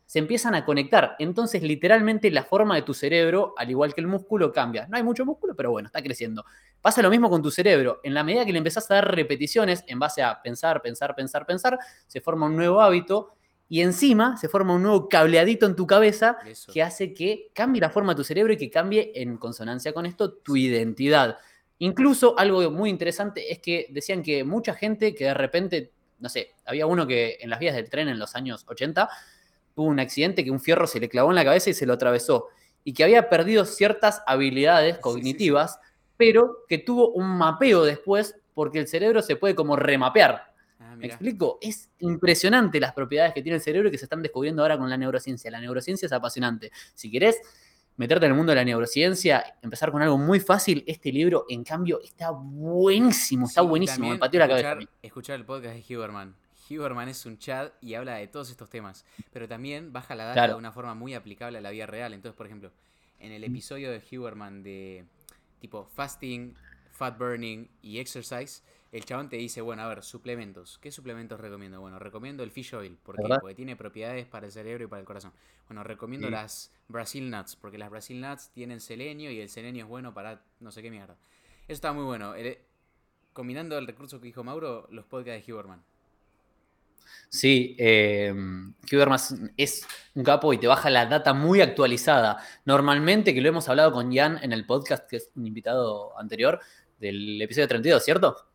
se empiezan a conectar. Entonces, literalmente, la forma de tu cerebro, al igual que el músculo, cambia. No hay mucho músculo, pero bueno, está creciendo. Pasa lo mismo con tu cerebro. En la medida que le empezás a dar repeticiones en base a pensar, pensar, pensar, pensar, se forma un nuevo hábito y encima se forma un nuevo cableadito en tu cabeza que hace que cambie la forma de tu cerebro y que cambie en consonancia con esto tu identidad. Incluso algo muy interesante es que decían que mucha gente que de repente, no sé, había uno que en las vías del tren en los años 80 tuvo un accidente que un fierro se le clavó en la cabeza y se lo atravesó y que había perdido ciertas habilidades cognitivas, pero que tuvo un mapeo después porque el cerebro se puede como remapear. Ah, ¿Me explico? Es impresionante las propiedades que tiene el cerebro y que se están descubriendo ahora con la neurociencia. La neurociencia es apasionante. Si querés meterte en el mundo de la neurociencia, empezar con algo muy fácil, este libro, en cambio, está buenísimo, está buenísimo. Me pateó la cabeza. Escuchar el podcast de Huberman. Huberman es un chat y habla de todos estos temas, pero también baja la data de una forma muy aplicable a la vida real. Entonces, por ejemplo, en el episodio de Huberman de tipo fasting, fat burning y exercise, el chabón te dice, bueno, a ver, suplementos. ¿Qué suplementos recomiendo? Bueno, recomiendo el fish oil. ¿Por qué? Porque tiene propiedades para el cerebro y para el corazón. Bueno, recomiendo las Brazil nuts, porque las Brazil nuts tienen selenio y el selenio es bueno para no sé qué mierda. Eso está muy bueno. combinando el recurso que dijo Mauro, los podcasts de Huberman. Sí, eh, Huberman es un capo y te baja la data muy actualizada. Normalmente, que lo hemos hablado con Jan en el podcast, que es un invitado anterior del episodio 32, ¿cierto?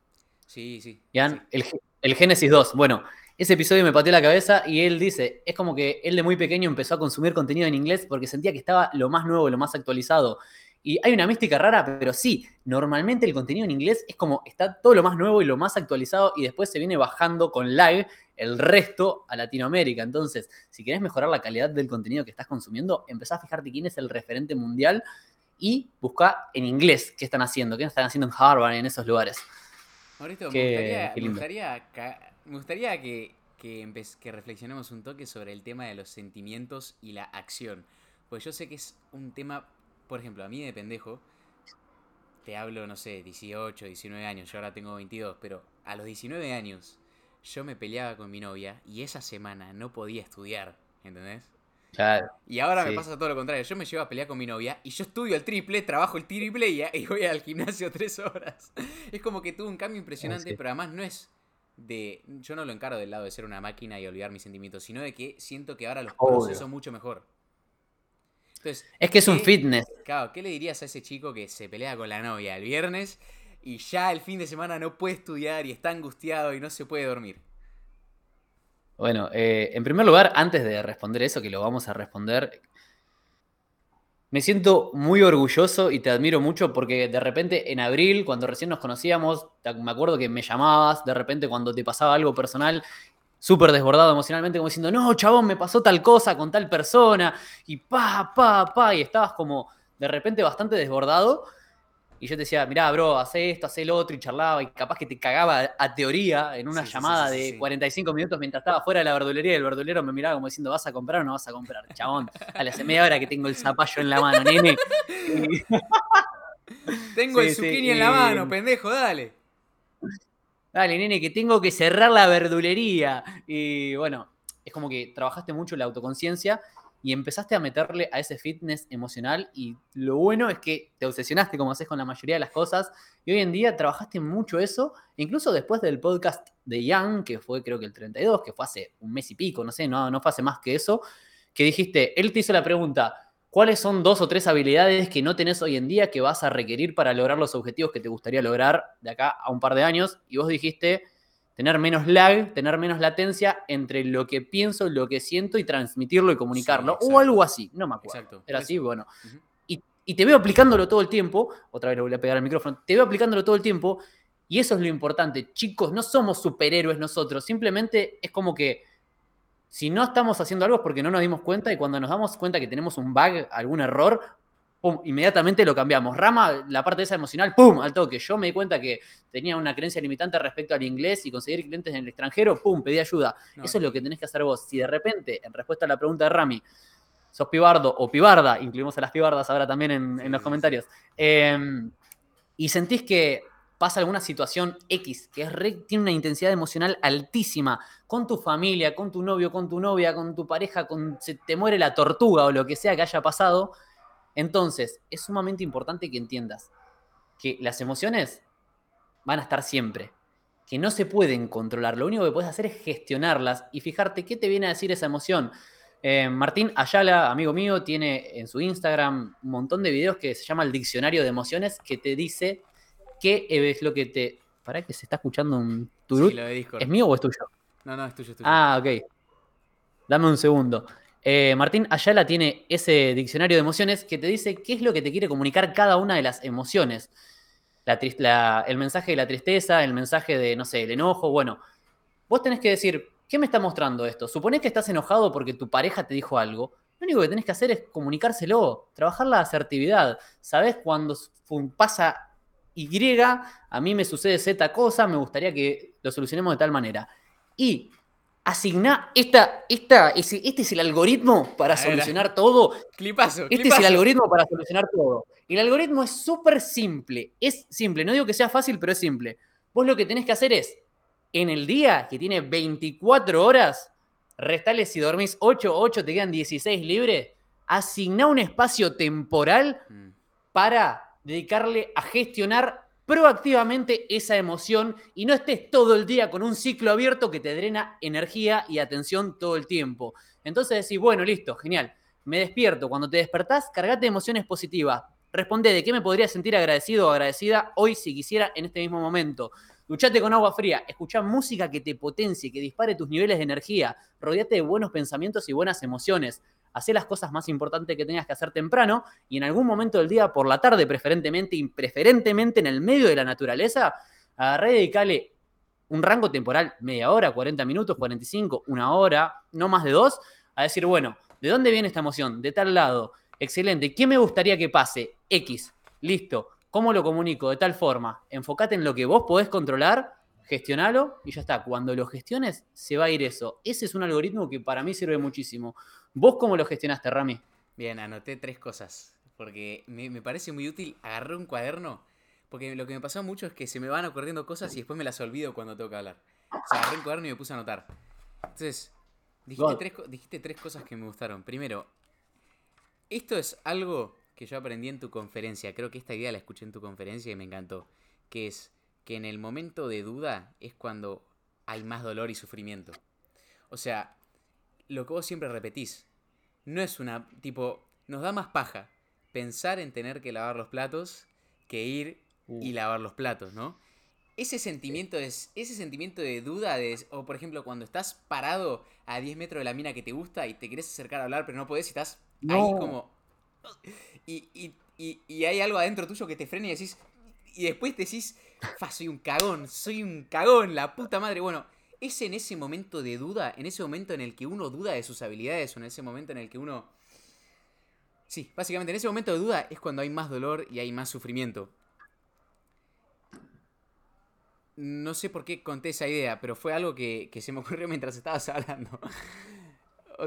Sí, sí. Jan, El, el Génesis 2. Bueno, ese episodio me pateó la cabeza y él dice, es como que él de muy pequeño empezó a consumir contenido en inglés porque sentía que estaba lo más nuevo, lo más actualizado. Y hay una mística rara, pero sí, normalmente el contenido en inglés es como está todo lo más nuevo y lo más actualizado y después se viene bajando con lag el resto a Latinoamérica. Entonces, si querés mejorar la calidad del contenido que estás consumiendo, empezá a fijarte quién es el referente mundial y busca en inglés qué están haciendo, qué están haciendo en Harvard, en esos lugares. Mauricio, me, gustaría, que, que reflexionemos un toque sobre el tema de los sentimientos y la acción. Pues yo sé que es un tema por ejemplo, a mí de pendejo, te hablo, no sé, 18, 19 años, yo ahora tengo 22, pero a los 19 años yo me peleaba con mi novia y esa semana no podía estudiar, ¿entendés? Claro. Y ahora me pasa todo lo contrario. Yo me llevo a pelear con mi novia y yo estudio el triple, trabajo el triple y, voy al gimnasio tres horas. Es como que tuvo un cambio impresionante, pero además no es de. Yo no lo encaro del lado de ser una máquina y olvidar mis sentimientos, sino de que siento que ahora los proceso mucho mejor es que es un fitness. Claro, ¿qué le dirías a ese chico que se pelea con la novia el viernes y ya el fin de semana no puede estudiar y está angustiado y no se puede dormir? Bueno, eh, en primer lugar, antes de responder eso, que lo vamos a responder, me siento muy orgulloso y te admiro mucho porque de repente en abril, cuando recién nos conocíamos, me acuerdo que me llamabas, de repente cuando te pasaba algo personal súper desbordado emocionalmente, como diciendo, no, chabón, me pasó tal cosa con tal persona, y pa, pa, pa, y estabas como de repente bastante desbordado. Y yo te decía, mirá, bro, hace esto, hace lo otro, y charlaba, y capaz que te cagaba a teoría en una llamada de 45 minutos mientras estaba fuera de la verdulería, y el verdulero me miraba como diciendo, ¿vas a comprar o no vas a comprar? Chabón, dale, hace media hora que tengo el zapallo en la mano, nene. tengo el zucchini en la mano, pendejo, dale dale, nene, que tengo que cerrar la verdulería. Y bueno, es como que trabajaste mucho la autoconciencia y empezaste a meterle a ese fitness emocional y lo bueno es que te obsesionaste como haces con la mayoría de las cosas y hoy en día trabajaste mucho eso, incluso después del podcast de Young, que fue creo que el 32, que fue hace un mes y pico, no sé, no, no fue hace más que eso, que dijiste, él te hizo la pregunta, ¿Cuáles son dos o tres habilidades que no tenés hoy en día que vas a requerir para lograr los objetivos que te gustaría lograr de acá a un par de años? Y vos dijiste tener menos lag, tener menos latencia entre lo que pienso, lo que siento y transmitirlo y comunicarlo. o algo así, no me acuerdo. Exacto. Era así, bueno. y, y, te veo aplicándolo todo el tiempo, otra vez le voy a pegar al micrófono, te veo aplicándolo todo el tiempo y eso es lo importante. Chicos, no somos superhéroes nosotros, simplemente es como que si no estamos haciendo algo es porque no nos dimos cuenta y cuando nos damos cuenta que tenemos un bug, algún error, pum, inmediatamente lo cambiamos. Rama, la parte esa emocional, pum, al toque. Yo me di cuenta que tenía una creencia limitante respecto al inglés y conseguir clientes en el extranjero, pum, pedí ayuda. Eso es lo que tenés que hacer vos. Si de repente, en respuesta a la pregunta de Rami, sos pibardo o pibarda, incluimos a las pibardas ahora también en, los comentarios, em, y sentís que pasa alguna situación X, que es tiene una intensidad emocional altísima, con tu familia, con tu novio, con tu novia, con tu pareja, con se te muere la tortuga o lo que sea que haya pasado, entonces es sumamente importante que entiendas que las emociones van a estar siempre, que no se pueden controlar, lo único que puedes hacer es gestionarlas y fijarte qué te viene a decir esa emoción. Eh, Martín Ayala, amigo mío, tiene en su Instagram un montón de videos que se llama el diccionario de emociones que te dice qué es lo que te... ¿Para que se está escuchando un turut? ¿Es mío o es tuyo? No, no, es tuyo, es tuyo. Ah, ok. Dame un segundo. Eh, Martín Ayala tiene ese diccionario de emociones que te dice qué es lo que te quiere comunicar cada una de las emociones. el mensaje de la tristeza, el mensaje de, no sé, el enojo. Bueno, vos tenés que decir, ¿Qué me está mostrando esto? Suponés que estás enojado porque tu pareja te dijo algo. Lo único que tenés que hacer es comunicárselo, trabajar la asertividad. Sabés cuando pasa Y, a mí me sucede Z cosa, me gustaría que lo solucionemos de tal manera. Y asigná esta, esta, este es el algoritmo para solucionar todo. Clipazo, Este es el algoritmo para solucionar todo. El algoritmo es súper simple. Es simple. No digo que sea fácil, pero es simple. Vos lo que tenés que hacer es en el día, que tiene 24 horas, restales si dormís 8, 8, te quedan 16 libres, asigna un espacio temporal mm. para dedicarle a gestionar proactivamente esa emoción y no estés todo el día con un ciclo abierto que te drena energía y atención todo el tiempo. Entonces decís, bueno, listo, genial. Me despierto. Cuando te despertás, cargate de emociones positivas. Responde de qué me podría sentir agradecido o agradecida hoy si quisiera en este mismo momento. Duchate con agua fría, escucha música que te potencie, que dispare tus niveles de energía, rodeate de buenos pensamientos y buenas emociones. Hacé las cosas más importantes que tengas que hacer temprano y en algún momento del día, por la tarde preferentemente, y preferentemente en el medio de la naturaleza, agarré y dedicale un rango temporal, media hora, 40 minutos, 45, una hora, no más de dos, a decir, bueno, ¿de dónde viene esta emoción? De tal lado. Excelente. ¿Qué me gustaría que pase? X. Listo. ¿Cómo lo comunico? De tal forma, enfócate en lo que vos podés controlar, gestionalo y ya está. Cuando lo gestiones, se va a ir eso. Ese es un algoritmo que para mí sirve muchísimo. ¿Vos cómo lo gestionaste, Rami? Bien, anoté tres cosas. Porque me, parece muy útil. agarrar un cuaderno. Porque lo que me pasó mucho es que se me van ocurriendo cosas y después me las olvido cuando tengo que hablar. O sea, agarré un cuaderno y me puse a anotar. Entonces, dijiste tres, dijiste tres cosas que me gustaron. Primero, esto es algo que yo aprendí en tu conferencia, creo que esta idea la escuché en tu conferencia y me encantó, que es que en el momento de duda es cuando hay más dolor y sufrimiento. O sea, lo que vos siempre repetís, no es una tipo, nos da más paja pensar en tener que lavar los platos que ir y uh. lavar los platos, ¿no? Ese sentimiento, es, ese sentimiento de duda, de, o por ejemplo cuando estás parado a 10 metros de la mina que te gusta y te querés acercar a hablar pero no podés y estás ahí como y, hay algo adentro tuyo que te frena y decís. Y después te decís, fa, soy un cagón, soy un cagón, la puta madre. Bueno, es en ese momento de duda, en ese momento en el que uno duda de sus habilidades, o en ese momento en el que uno. Sí, básicamente en ese momento de duda es cuando hay más dolor y hay más sufrimiento. No sé por qué conté esa idea, pero fue algo que, que se me ocurrió mientras estabas hablando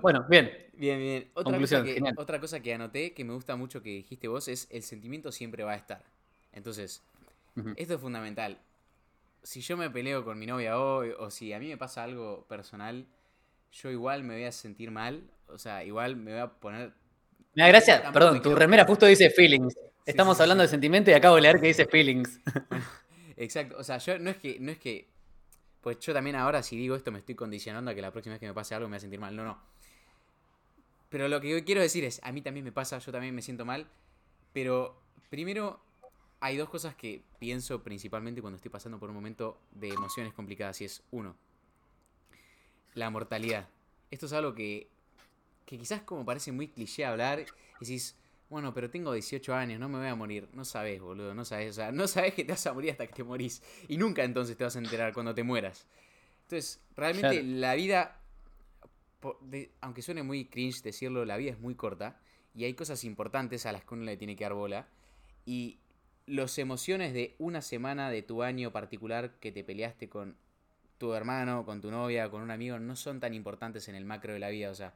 bueno, bien. Bien, bien. Otra cosa, que, otra cosa que anoté que me gusta mucho que dijiste vos es el sentimiento siempre va a estar. Entonces, esto es fundamental. Si yo me peleo con mi novia hoy o si a mí me pasa algo personal, yo igual me voy a sentir mal. O sea, igual me voy a poner... Me da gracia, perdón, tu remera justo dice feelings. Estamos hablando de sentimiento y acabo de leer que dice feelings. Exacto, o sea, yo no es que, no es que, pues yo también ahora si digo esto me estoy condicionando a que la próxima vez que me pase algo me voy a sentir mal. No, no. Pero lo que quiero decir es, a mí también me pasa, yo también me siento mal. Pero primero hay dos cosas que pienso principalmente cuando estoy pasando por un momento de emociones complicadas. Y es, uno, la mortalidad. Esto es algo que, que quizás como parece muy cliché hablar. Y decís, bueno, pero tengo 18 años, no me voy a morir. No sabes, boludo, no sabes. O sea, no sabes que te vas a morir hasta que te morís. Y nunca entonces te vas a enterar cuando te mueras. Entonces, realmente la vida aunque suene muy cringe decirlo, la vida es muy corta y hay cosas importantes a las que uno le tiene que dar bola. Y las emociones de una semana de tu año particular que te peleaste con tu hermano, con tu novia, con un amigo, no son tan importantes en el macro de la vida. O sea,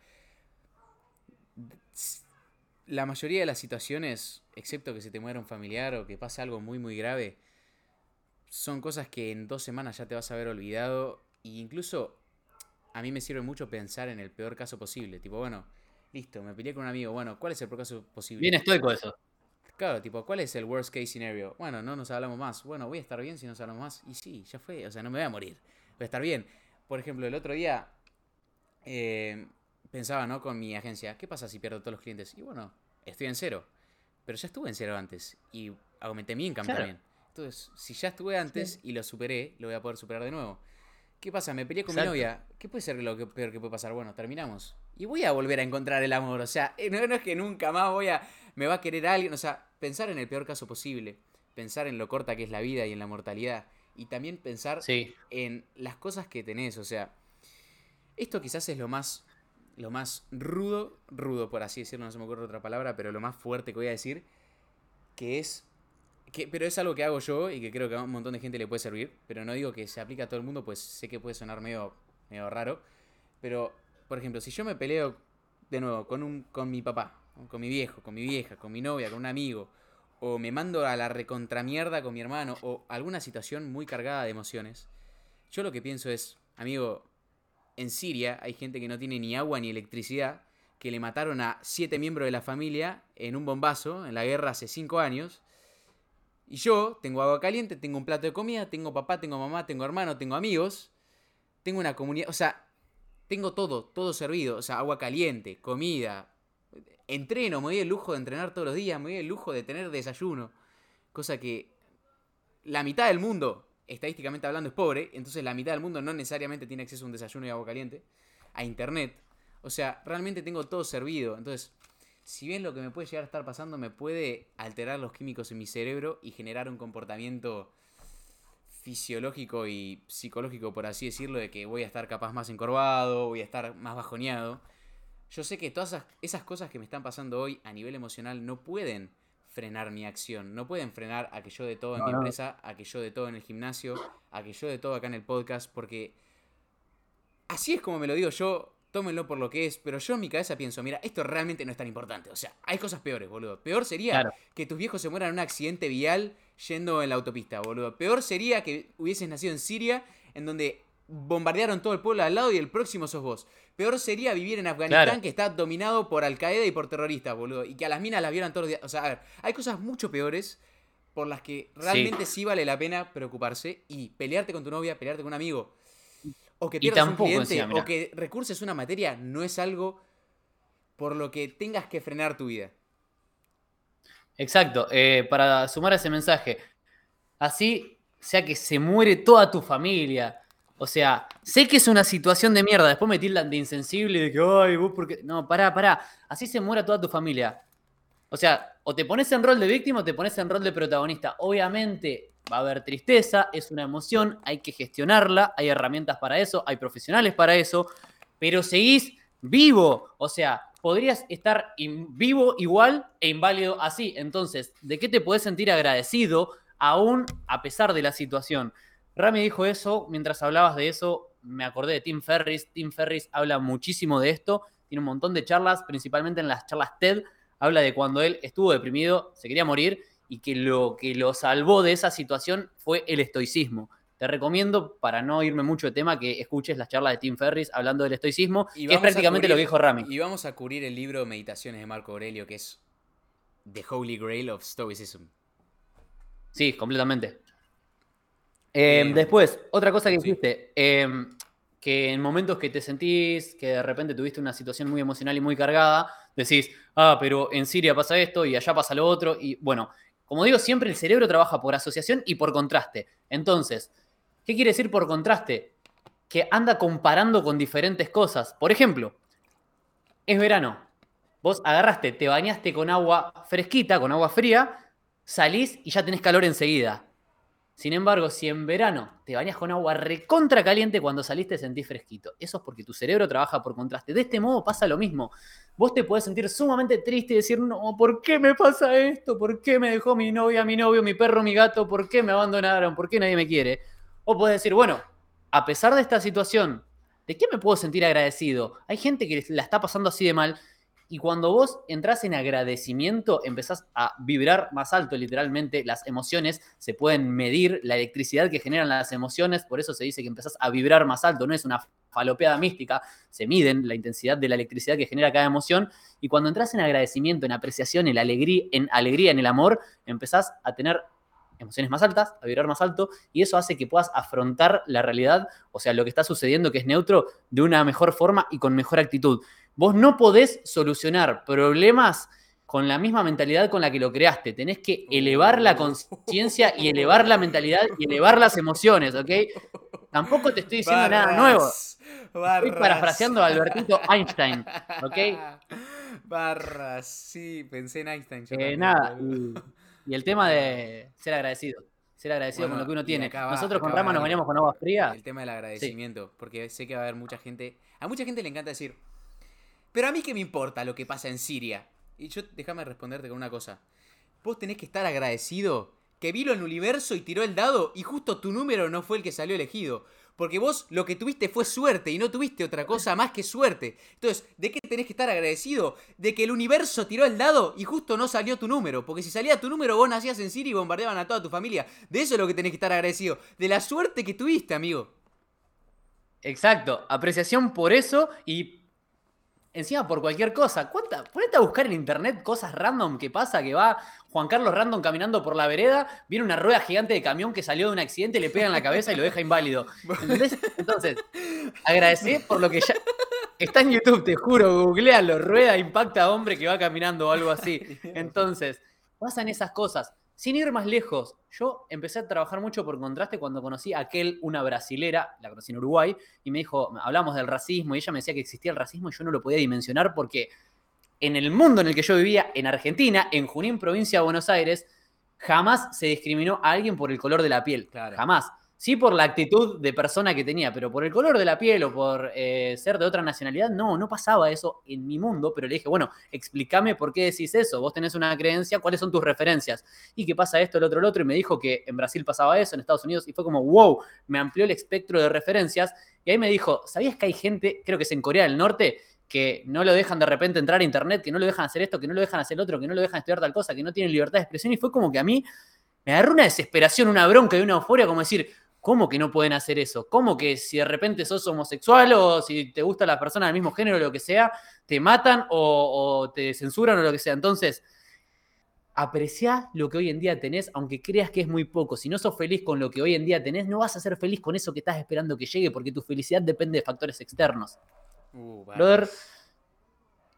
la mayoría de las situaciones, excepto que se te muera un familiar o que pase algo muy, muy grave, son cosas que en dos semanas ya te vas a haber olvidado. E incluso a mí me sirve mucho pensar en el peor caso posible. Tipo, bueno, listo, me peleé con un amigo. Bueno, ¿cuál es el peor caso posible? Bien estoico eso. Claro, tipo, ¿cuál es el worst case scenario? Bueno, no nos hablamos más. Bueno, voy a estar bien si nos hablamos más. Y sí, ya fue. O sea, no me voy a morir. Voy a estar bien. Por ejemplo, el otro día eh, pensaba, ¿no? Con mi agencia, ¿qué pasa si pierdo todos los clientes? Y bueno, estoy en cero. Pero ya estuve en cero antes. Y aumenté mi income también. Entonces, si ya estuve antes y lo superé, lo voy a poder superar de nuevo. ¿Qué pasa? Me peleé con mi novia. ¿Qué puede ser lo que peor que puede pasar? Bueno, terminamos. Y voy a volver a encontrar el amor. O sea, eh, no, es que nunca más voy a. Me va a querer alguien. O sea, pensar en el peor caso posible. Pensar en lo corta que es la vida y en la mortalidad. Y también pensar en las cosas que tenés. O sea, esto quizás es lo más. Lo más rudo, rudo por así decirlo, no se me ocurre otra palabra, pero lo más fuerte que voy a decir, que es pero es algo que hago yo y que creo que a un montón de gente le puede servir. Pero no digo que se aplique a todo el mundo, pues sé que puede sonar medio, medio raro. Pero, por ejemplo, si yo me peleo de nuevo con, un, con mi papá, con mi viejo, con mi vieja, con mi novia, con un amigo, o me mando a la recontramierda con mi hermano, o alguna situación muy cargada de emociones, yo lo que pienso es, amigo, en Siria hay gente que no tiene ni agua ni electricidad, que le mataron a siete miembros de la familia en un bombazo en la guerra hace cinco años. Y yo tengo agua caliente, tengo un plato de comida, tengo papá, tengo mamá, tengo hermano, tengo amigos, tengo una comunidad, o sea, tengo todo, todo servido, o sea, agua caliente, comida, entreno, me doy el lujo de entrenar todos los días, me doy el lujo de tener desayuno, cosa que la mitad del mundo, estadísticamente hablando, es pobre, entonces la mitad del mundo no necesariamente tiene acceso a un desayuno y agua caliente, a internet, o sea, realmente tengo todo servido, entonces si bien lo que me puede llegar a estar pasando me puede alterar los químicos en mi cerebro y generar un comportamiento fisiológico y psicológico, por así decirlo, de que voy a estar capaz más encorvado, voy a estar más bajoneado. Yo sé que todas esas, cosas que me están pasando hoy a nivel emocional no pueden frenar mi acción, no pueden frenar a que yo de todo en mi empresa, a que yo de todo en el gimnasio, a que yo de todo acá en el podcast, porque así es como me lo digo yo tómenlo por lo que es, pero yo en mi cabeza pienso, mira, esto realmente no es tan importante. O sea, hay cosas peores, boludo. Peor sería que tus viejos se mueran en un accidente vial yendo en la autopista, boludo. Peor sería que hubieses nacido en Siria, en donde bombardearon todo el pueblo al lado y el próximo sos vos. Peor sería vivir en Afganistán, que está dominado por Al Qaeda y por terroristas, boludo. Y que a las minas las vieran todos los días. O sea, a ver, hay cosas mucho peores por las que realmente sí vale la pena preocuparse y pelearte con tu novia, pelearte con un amigo o que pierdas un cliente, o que recurses una materia, no es algo por lo que tengas que frenar tu vida. Exacto, eh, para sumar a ese mensaje, así sea que se muere toda tu familia, o sea, sé que es una situación de mierda, después me tildan de insensible, de que, ay, vos, porque. No, pará, pará, así se muera toda tu familia. O sea, o te pones en rol de víctima o te pones en rol de protagonista. Obviamente, va a haber tristeza, es una emoción, hay que gestionarla, hay herramientas para eso, hay profesionales para eso, pero seguís vivo, o sea, podrías estar vivo igual e inválido así. Entonces, ¿de qué te puedes sentir agradecido aún a pesar de la situación? Rami dijo eso, mientras hablabas de eso, me acordé de Tim Ferris. Tim Ferris habla muchísimo de esto, tiene un montón de charlas, principalmente en las charlas TED, habla de cuando él estuvo deprimido, se quería morir y que lo que lo salvó de esa situación fue el estoicismo. Te recomiendo, para no irme mucho de tema, que escuches las charlas de Tim Ferris hablando del estoicismo, y que es prácticamente lo que dijo Rami. Y vamos a cubrir el libro Meditaciones de Marco Aurelio, que es The Holy Grail of Stoicism. Sí, completamente. Em, después, otra cosa que dijiste, em, que en momentos que te sentís que de repente tuviste una situación muy emocional y muy cargada, decís, ah, pero en Siria pasa esto y allá pasa lo otro, y bueno, como digo, siempre el cerebro trabaja por asociación y por contraste. Entonces, ¿qué quiere decir por contraste? Que anda comparando con diferentes cosas. Por ejemplo, es verano. Vos agarraste, te bañaste con agua fresquita, con agua fría, salís y ya tenés calor enseguida. Sin embargo, si en verano te bañas con agua recontra caliente, cuando saliste sentís fresquito. Eso es porque tu cerebro trabaja por contraste. De este modo pasa lo mismo. Vos te puedes sentir sumamente triste y decir, no, ¿por qué me pasa esto? ¿Por qué me dejó mi novia, mi novio, mi perro, mi gato? ¿Por qué me abandonaron? ¿Por qué nadie me quiere? O puedes decir, bueno, a pesar de esta situación, ¿de qué me puedo sentir agradecido? Hay gente que la está pasando así de mal Y cuando vos entras en agradecimiento, empezás a vibrar más alto, literalmente. Las emociones se pueden medir, la electricidad que generan las emociones, por eso se dice que empezás a vibrar más alto, no es una falopeada mística, se miden la intensidad de la electricidad que genera cada emoción. Y cuando entras en agradecimiento, en apreciación, en alegría, en alegría, en el amor, empezás a tener emociones más altas, a vibrar más alto, y eso hace que puedas afrontar la realidad, o sea, lo que está sucediendo, que es neutro, de una mejor forma y con mejor actitud. Vos no podés solucionar problemas con la misma mentalidad con la que lo creaste. Tenés que elevar la conciencia y elevar la mentalidad y elevar las emociones, ¿ok? Tampoco te estoy diciendo nada nuevo. Estoy parafraseando a Albertito Einstein, ¿ok? Barras, sí, pensé en Einstein. Eh, nada, y el tema de ser agradecido. Ser agradecido con lo que uno tiene. Nosotros con Rama nos bañamos con agua fría. El tema del agradecimiento. Porque sé que va a haber mucha gente. A mucha gente le encanta decir. Pero a mí qué me importa lo que pasa en Siria. Y yo, déjame responderte con una cosa. Vos tenés que estar agradecido que vino el universo y tiró el dado y justo tu número no fue el que salió elegido. Porque vos lo que tuviste fue suerte y no tuviste otra cosa más que suerte. Entonces, ¿de qué tenés que estar agradecido? De que el universo tiró el dado y justo no salió tu número. Porque si salía tu número, vos nacías en Siria y bombardeaban a toda tu familia. De eso es lo que tenés que estar agradecido. De la suerte que tuviste, amigo. Exacto. Apreciación por eso y Encima por cualquier cosa. ¿Cuánta? Ponete a buscar en internet cosas random que pasa, que va Juan Carlos Random caminando por la vereda, viene una rueda gigante de camión que salió de un accidente, le pega en la cabeza y lo deja inválido. ¿Entendés? Entonces, agradecer por lo que ya. Está en YouTube, te juro, googlealo, rueda impacta hombre que va caminando o algo así. Entonces, pasan esas cosas. Sin ir más lejos, yo empecé a trabajar mucho por contraste cuando conocí a aquel, una brasilera, la conocí en Uruguay, y me dijo, hablamos del racismo, y ella me decía que existía el racismo y yo no lo podía dimensionar porque en el mundo en el que yo vivía, en Argentina, en Junín, provincia de Buenos Aires, jamás se discriminó a alguien por el color de la piel. Jamás sí por la actitud de persona que tenía, pero por el color de la piel o por eh, ser de otra nacionalidad, no, no pasaba eso en mi mundo, pero le dije, bueno, explícame por qué decís eso, vos tenés una creencia, cuáles son tus referencias, y qué pasa esto, el otro, el otro, y me dijo que en Brasil pasaba eso, en Estados Unidos, y fue como, wow, me amplió el espectro de referencias, y ahí me dijo, ¿sabías que hay gente, creo que es en Corea del Norte, que no lo dejan de repente entrar a internet, que no lo dejan hacer esto, que no lo dejan hacer otro, que no lo dejan estudiar tal cosa, que no tienen libertad de expresión, y fue como que a mí me agarró una desesperación, una bronca y una euforia, como decir, ¿Cómo que no pueden hacer eso? ¿Cómo que si de repente sos homosexual o si te gusta la persona del mismo género o lo que sea, te matan o, te censuran o lo que sea? Entonces, aprecia lo que hoy en día tenés, aunque creas que es muy poco. Si no sos feliz con lo que hoy en día tenés, no vas a ser feliz con eso que estás esperando que llegue, porque tu felicidad depende de factores externos. Uh, Brother,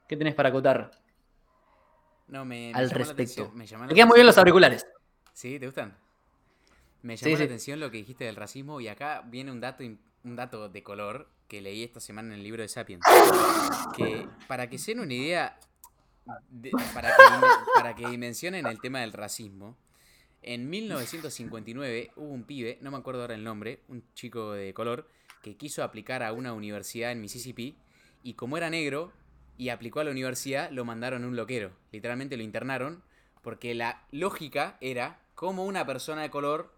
¿qué tenés para acotar? No, me, al respecto. Me, me quedan muy bien los auriculares. ¿Sí? ¿Te gustan? Me llamó la atención lo que dijiste del racismo y acá viene un dato, un dato de color que leí esta semana en el libro de Sapiens. Que para que se den una idea, para, que, para que dimensionen el tema del racismo, en 1959 hubo un pibe, no me acuerdo ahora el nombre, un chico de color, que quiso aplicar a una universidad en Mississippi y como era negro y aplicó a la universidad, lo mandaron a un loquero. Literalmente lo internaron porque la lógica era cómo una persona de color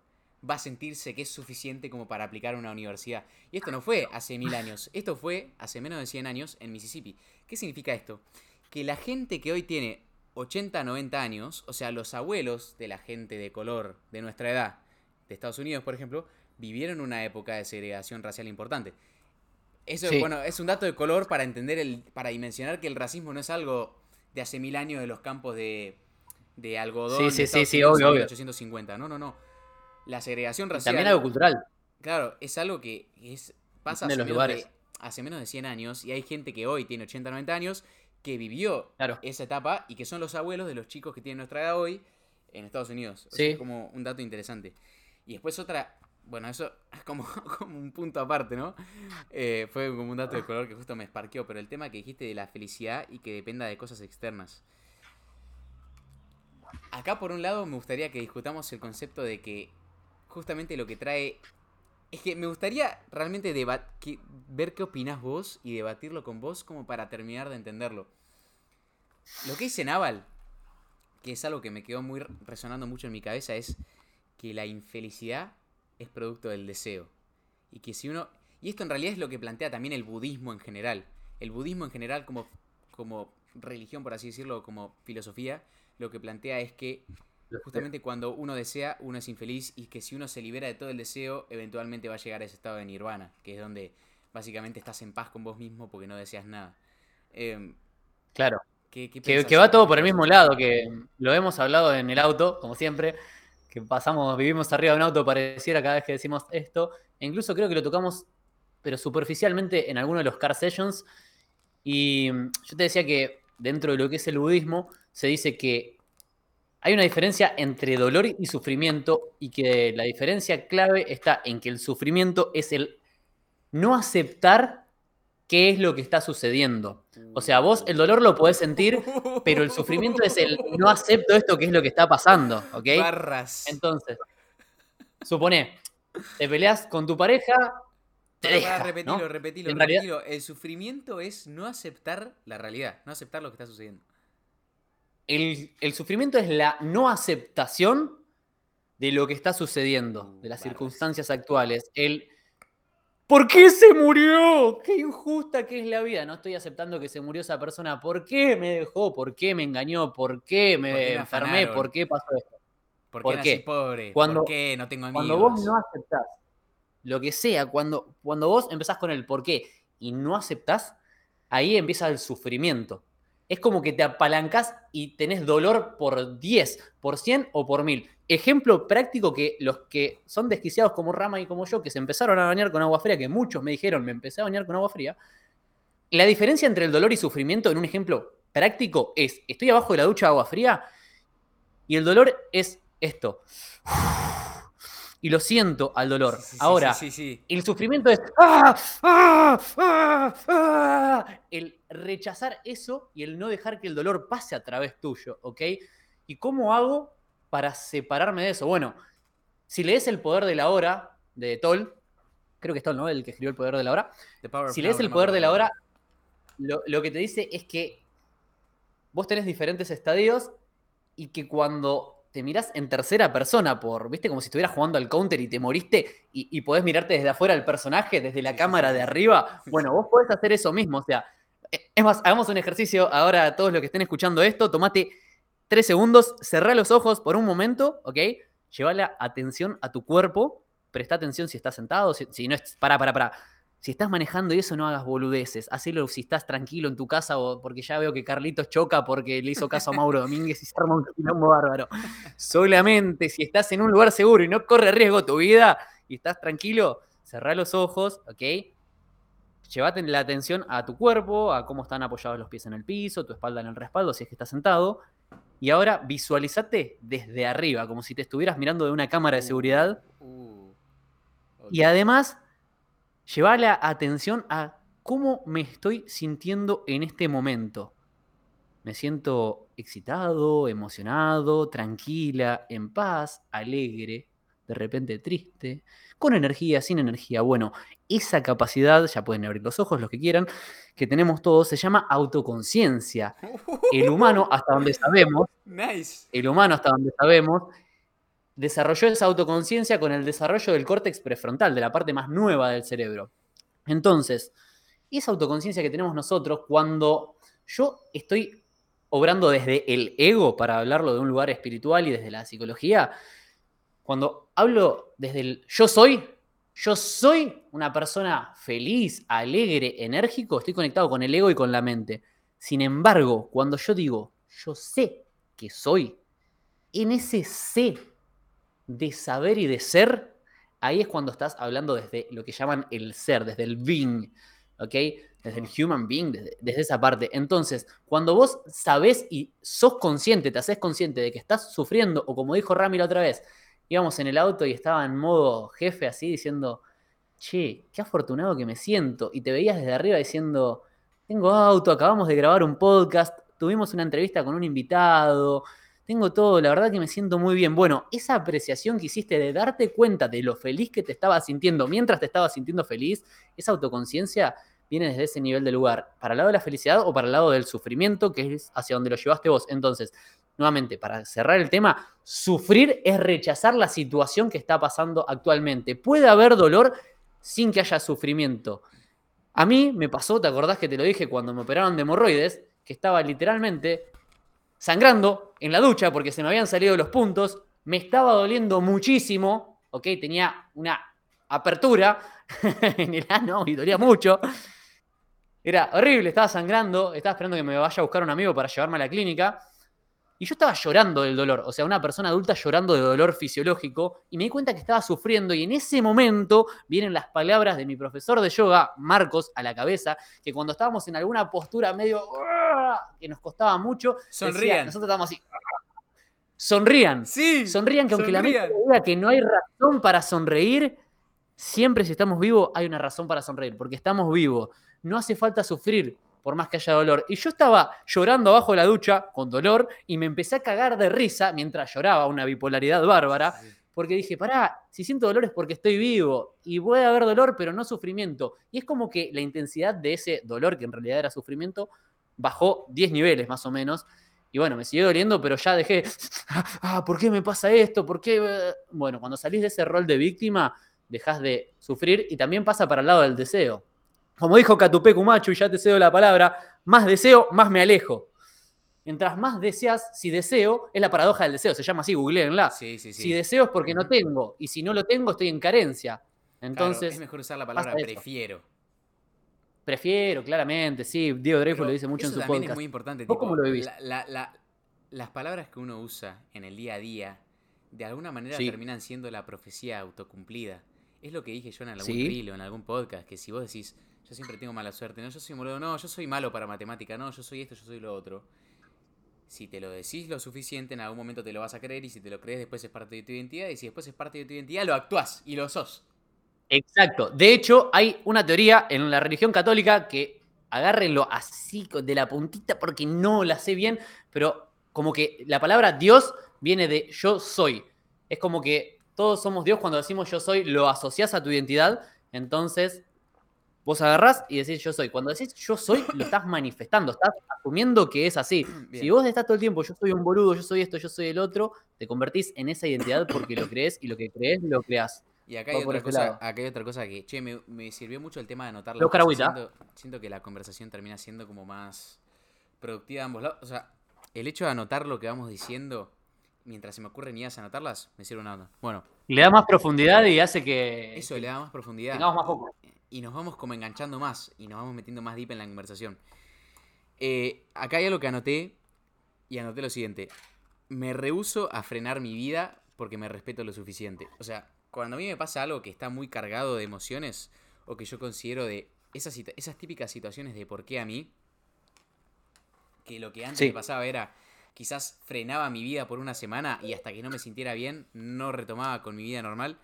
va a sentirse que es suficiente como para aplicar a una universidad. Y esto no fue hace mil años, esto fue hace menos de 100 años en Mississippi. ¿Qué significa esto? Que la gente que hoy tiene 80, 90 años, o sea, los abuelos de la gente de color de nuestra edad, de Estados Unidos, por ejemplo, vivieron una época de segregación racial importante. Eso bueno, es un dato de color para entender el, para dimensionar que el racismo no es algo de hace mil años de los campos de, de algodón. Sí, sí, sí, obvio, obvio. 1850. No, no, no la segregación racial. también algo cultural. Claro, es algo que es, pasa hace, menos de, hace menos de 100 años y hay gente que hoy tiene 80, 90 años que vivió esa etapa y que son los abuelos de los chicos que tienen nuestra edad hoy en Estados Unidos. Sí. es como un dato interesante. Y después otra, bueno, eso es como, como un punto aparte, ¿no? Eh, fue como un dato de color que justo me esparqueó, pero el tema que dijiste de la felicidad y que dependa de cosas externas. Acá por un lado me gustaría que discutamos el concepto de que justamente lo que trae... Es que me gustaría realmente ver qué opinas vos y debatirlo con vos como para terminar de entenderlo. Lo que dice Naval, que es algo que me quedó muy resonando mucho en mi cabeza, es que la infelicidad es producto del deseo. Y que si uno... Y esto en realidad es lo que plantea también el budismo en general. El budismo en general como, como religión, por así decirlo, como filosofía, lo que plantea es que justamente cuando uno desea, uno es infeliz y que si uno se libera de todo el deseo, eventualmente va a llegar a ese estado de nirvana, que es donde básicamente estás en paz con vos mismo porque no deseas nada. Em, claro. que, va todo por el mismo lado, que lo hemos hablado en el auto, como siempre, que pasamos, vivimos arriba de un auto, pareciera cada vez que decimos esto, e incluso creo que lo tocamos, pero superficialmente en alguno de los car sessions, y yo te decía que dentro de lo que es el budismo, se dice que hay una diferencia entre dolor y sufrimiento y que la diferencia clave está en que el sufrimiento es el no aceptar qué es lo que está sucediendo. O sea, vos el dolor lo podés sentir, pero el sufrimiento es el no acepto esto que es lo que está pasando, ¿ok? Barras. Entonces, supone, te peleas con tu pareja, te deja, repetilo, repetilo, repetilo. El sufrimiento es no aceptar la realidad, no aceptar lo que está sucediendo el, sufrimiento es la no aceptación de lo que está sucediendo, de las circunstancias actuales. El ¿Por qué se murió? Qué injusta que es la vida. No estoy aceptando que se murió esa persona. ¿Por qué me dejó? ¿Por qué me engañó? ¿Por qué me, enfermé? ¿Por qué pasó esto? ¿Por, qué, pobre? Cuando, ¿Por qué no tengo amigos? Cuando vos no aceptás lo que sea, cuando, cuando vos empezás con el por qué y no aceptás, ahí empieza el sufrimiento es como que te apalancas y tenés dolor por 10, por 100 o por 1000. Ejemplo práctico que los que son desquiciados como Rama y como yo, que se empezaron a bañar con agua fría, que muchos me dijeron, me empecé a bañar con agua fría, la diferencia entre el dolor y sufrimiento en un ejemplo práctico es, estoy abajo de la ducha de agua fría y el dolor es esto y lo siento al dolor. Ahora, el sufrimiento es ¡Ah! ¡Ah! ¡Ah! el rechazar eso y el no dejar que el dolor pase a través tuyo, ¿ok? ¿Y cómo hago para separarme de eso? Bueno, si lees El Poder de la Hora de Toll, creo que es Toll, ¿no? El que escribió El Poder de la Hora. Si lees El Poder de la Hora, lo, lo que te dice es que vos tenés diferentes estadios y que cuando te mirás en tercera persona, por, viste, como si estuvieras jugando al counter y te moriste y, podés mirarte desde afuera al personaje, desde la cámara de arriba. Bueno, vos podés hacer eso mismo. O sea, e, es más, hagamos un ejercicio ahora, todos los que estén escuchando esto, tomate tres segundos, cerrá los ojos por un momento, ¿ok? Lleva la atención a tu cuerpo, presta atención si estás sentado, si, si no es, para, para, para si estás manejando y eso, no hagas boludeces. Hacelo si estás tranquilo en tu casa o porque ya veo que Carlitos choca porque le hizo caso a Mauro Domínguez y se arma un quilombo bárbaro. Solamente si estás en un lugar seguro y no corre riesgo tu vida y estás tranquilo, cerrá los ojos, ¿ok? Llévate la atención a tu cuerpo, a cómo están apoyados los pies en el piso, tu espalda en el respaldo, si es que estás sentado. Y ahora visualizate desde arriba, como si te estuvieras mirando de una cámara de uh, seguridad. Uh, y además llevar la atención a cómo me estoy sintiendo en este momento. Me siento excitado, emocionado, tranquila, en paz, alegre, de repente triste, con energía, sin energía. Bueno, esa capacidad, ya pueden abrir los ojos, los que quieran, que tenemos todos, se llama autoconciencia. El humano, hasta donde sabemos, el humano, hasta donde sabemos, desarrolló esa autoconciencia con el desarrollo del córtex prefrontal, de la parte más nueva del cerebro. Entonces, esa autoconciencia que tenemos nosotros, cuando yo estoy obrando desde el ego, para hablarlo de un lugar espiritual y desde la psicología, cuando hablo desde el yo soy, yo soy una persona feliz, alegre, enérgico, estoy conectado con el ego y con la mente. Sin embargo, cuando yo digo yo sé que soy, en ese sé de saber y de ser, ahí es cuando estás hablando desde lo que llaman el ser, desde el being, ¿ok? Desde el human being, desde, esa parte. Entonces, cuando vos sabés y sos consciente, te haces consciente de que estás sufriendo, o como dijo Rami la otra vez, íbamos en el auto y estaba en modo jefe así diciendo, che, qué afortunado que me siento, y te veías desde arriba diciendo, tengo auto, acabamos de grabar un podcast, tuvimos una entrevista con un invitado, tengo todo, la verdad que me siento muy bien. Bueno, esa apreciación que hiciste de darte cuenta de lo feliz que te estabas sintiendo mientras te estabas sintiendo feliz, esa autoconciencia viene desde ese nivel de lugar, para el lado de la felicidad o para el lado del sufrimiento, que es hacia donde lo llevaste vos. Entonces, nuevamente, para cerrar el tema, sufrir es rechazar la situación que está pasando actualmente. Puede haber dolor sin que haya sufrimiento. A mí me pasó, ¿te acordás que te lo dije cuando me operaron de hemorroides? que estaba literalmente sangrando en la ducha porque se me habían salido los puntos, me estaba doliendo muchísimo, ¿ok? Tenía una apertura en el ano y dolía mucho. Era horrible, estaba sangrando, estaba esperando que me vaya a buscar un amigo para llevarme a la clínica. Y yo estaba llorando del dolor, o sea, una persona adulta llorando de dolor fisiológico, y me di cuenta que estaba sufriendo, y en ese momento vienen las palabras de mi profesor de yoga, Marcos, a la cabeza, que cuando estábamos en alguna postura medio que nos costaba mucho, Sonrían. nosotros estábamos así. Sonrían. Sí. Sonrían que aunque la mente diga que no hay razón para sonreír, siempre si estamos vivos hay una razón para sonreír, porque estamos vivos. No hace falta sufrir por más que haya dolor. Y yo estaba llorando abajo de la ducha con dolor y me empecé a cagar de risa mientras lloraba, una bipolaridad bárbara, porque dije, pará, si siento dolor es porque estoy vivo y puede haber dolor, pero no sufrimiento. Y es como que la intensidad de ese dolor, que en realidad era sufrimiento, bajó 10 niveles más o menos. Y bueno, me siguió doliendo, pero ya dejé, ah, ¿por qué me pasa esto? ¿Por qué? Bueno, cuando salís de ese rol de víctima, dejas de sufrir y también pasa para el lado del deseo. Como dijo Catupé Cumacho, y ya te cedo la palabra, más deseo, más me alejo. Mientras más deseas, si deseo, es la paradoja del deseo, se llama así, googleenla. Sí, sí, sí. Si deseo es porque no tengo, y si no lo tengo, estoy en carencia. Claro, Entonces, es mejor usar la palabra eso. Prefiero. claramente, sí. Diego Dreyfus lo dice mucho en eso su también podcast. es muy importante. ¿Vos tipo, cómo lo vivís? la- la- la- las palabras que uno usa en el día a día, de alguna manera Sí. terminan siendo la profecía autocumplida. Es lo que dije yo en algún Sí. en algún podcast, que si vos decís, yo siempre tengo mala suerte, no, yo soy boludo, no, yo soy malo para matemática, no, yo soy esto, yo soy lo otro. Si te lo decís lo suficiente, en algún momento te lo vas a creer, y si te lo crees, después es parte de tu identidad, y si después es parte de tu identidad, lo actuás y lo sos. Exacto. De hecho, hay una teoría en la religión católica que agárrenlo así de la puntita porque no la sé bien, pero como que la palabra Dios viene de yo soy. Es como que todos somos Dios cuando decimos yo soy, lo asociás a tu identidad, entonces vos agarrás y decís yo soy. Cuando decís yo soy, lo estás manifestando, estás asumiendo que es así. Bien. Si vos estás todo el tiempo, yo soy un boludo, yo soy esto, yo soy el otro, te convertís en esa identidad porque lo crees y lo que crees lo creas. Y acá hay, otra este cosa, acá hay otra cosa que, che, me, me sirvió mucho el tema de anotar agüita. Siento, siento que la conversación termina siendo como más productiva a ambos lados. O sea, el hecho de anotar lo que vamos diciendo mientras se me ocurren ideas anotarlas, me sirve una onda. Bueno, Le da más profundidad y hace que, eso le da más profundidad. tengamos más foco. Y nos vamos como enganchando más y nos vamos metiendo más deep en la conversación. Eh, acá hay algo que anoté y anoté lo siguiente. Me rehuso a frenar mi vida porque me respeto lo suficiente. O sea, cuando a mí me pasa algo que está muy cargado de emociones o que yo considero de esas, típicas situaciones de por qué a mí, que lo que antes Sí. me pasaba era quizás frenaba mi vida por una semana y hasta que no me sintiera bien no retomaba con mi vida normal.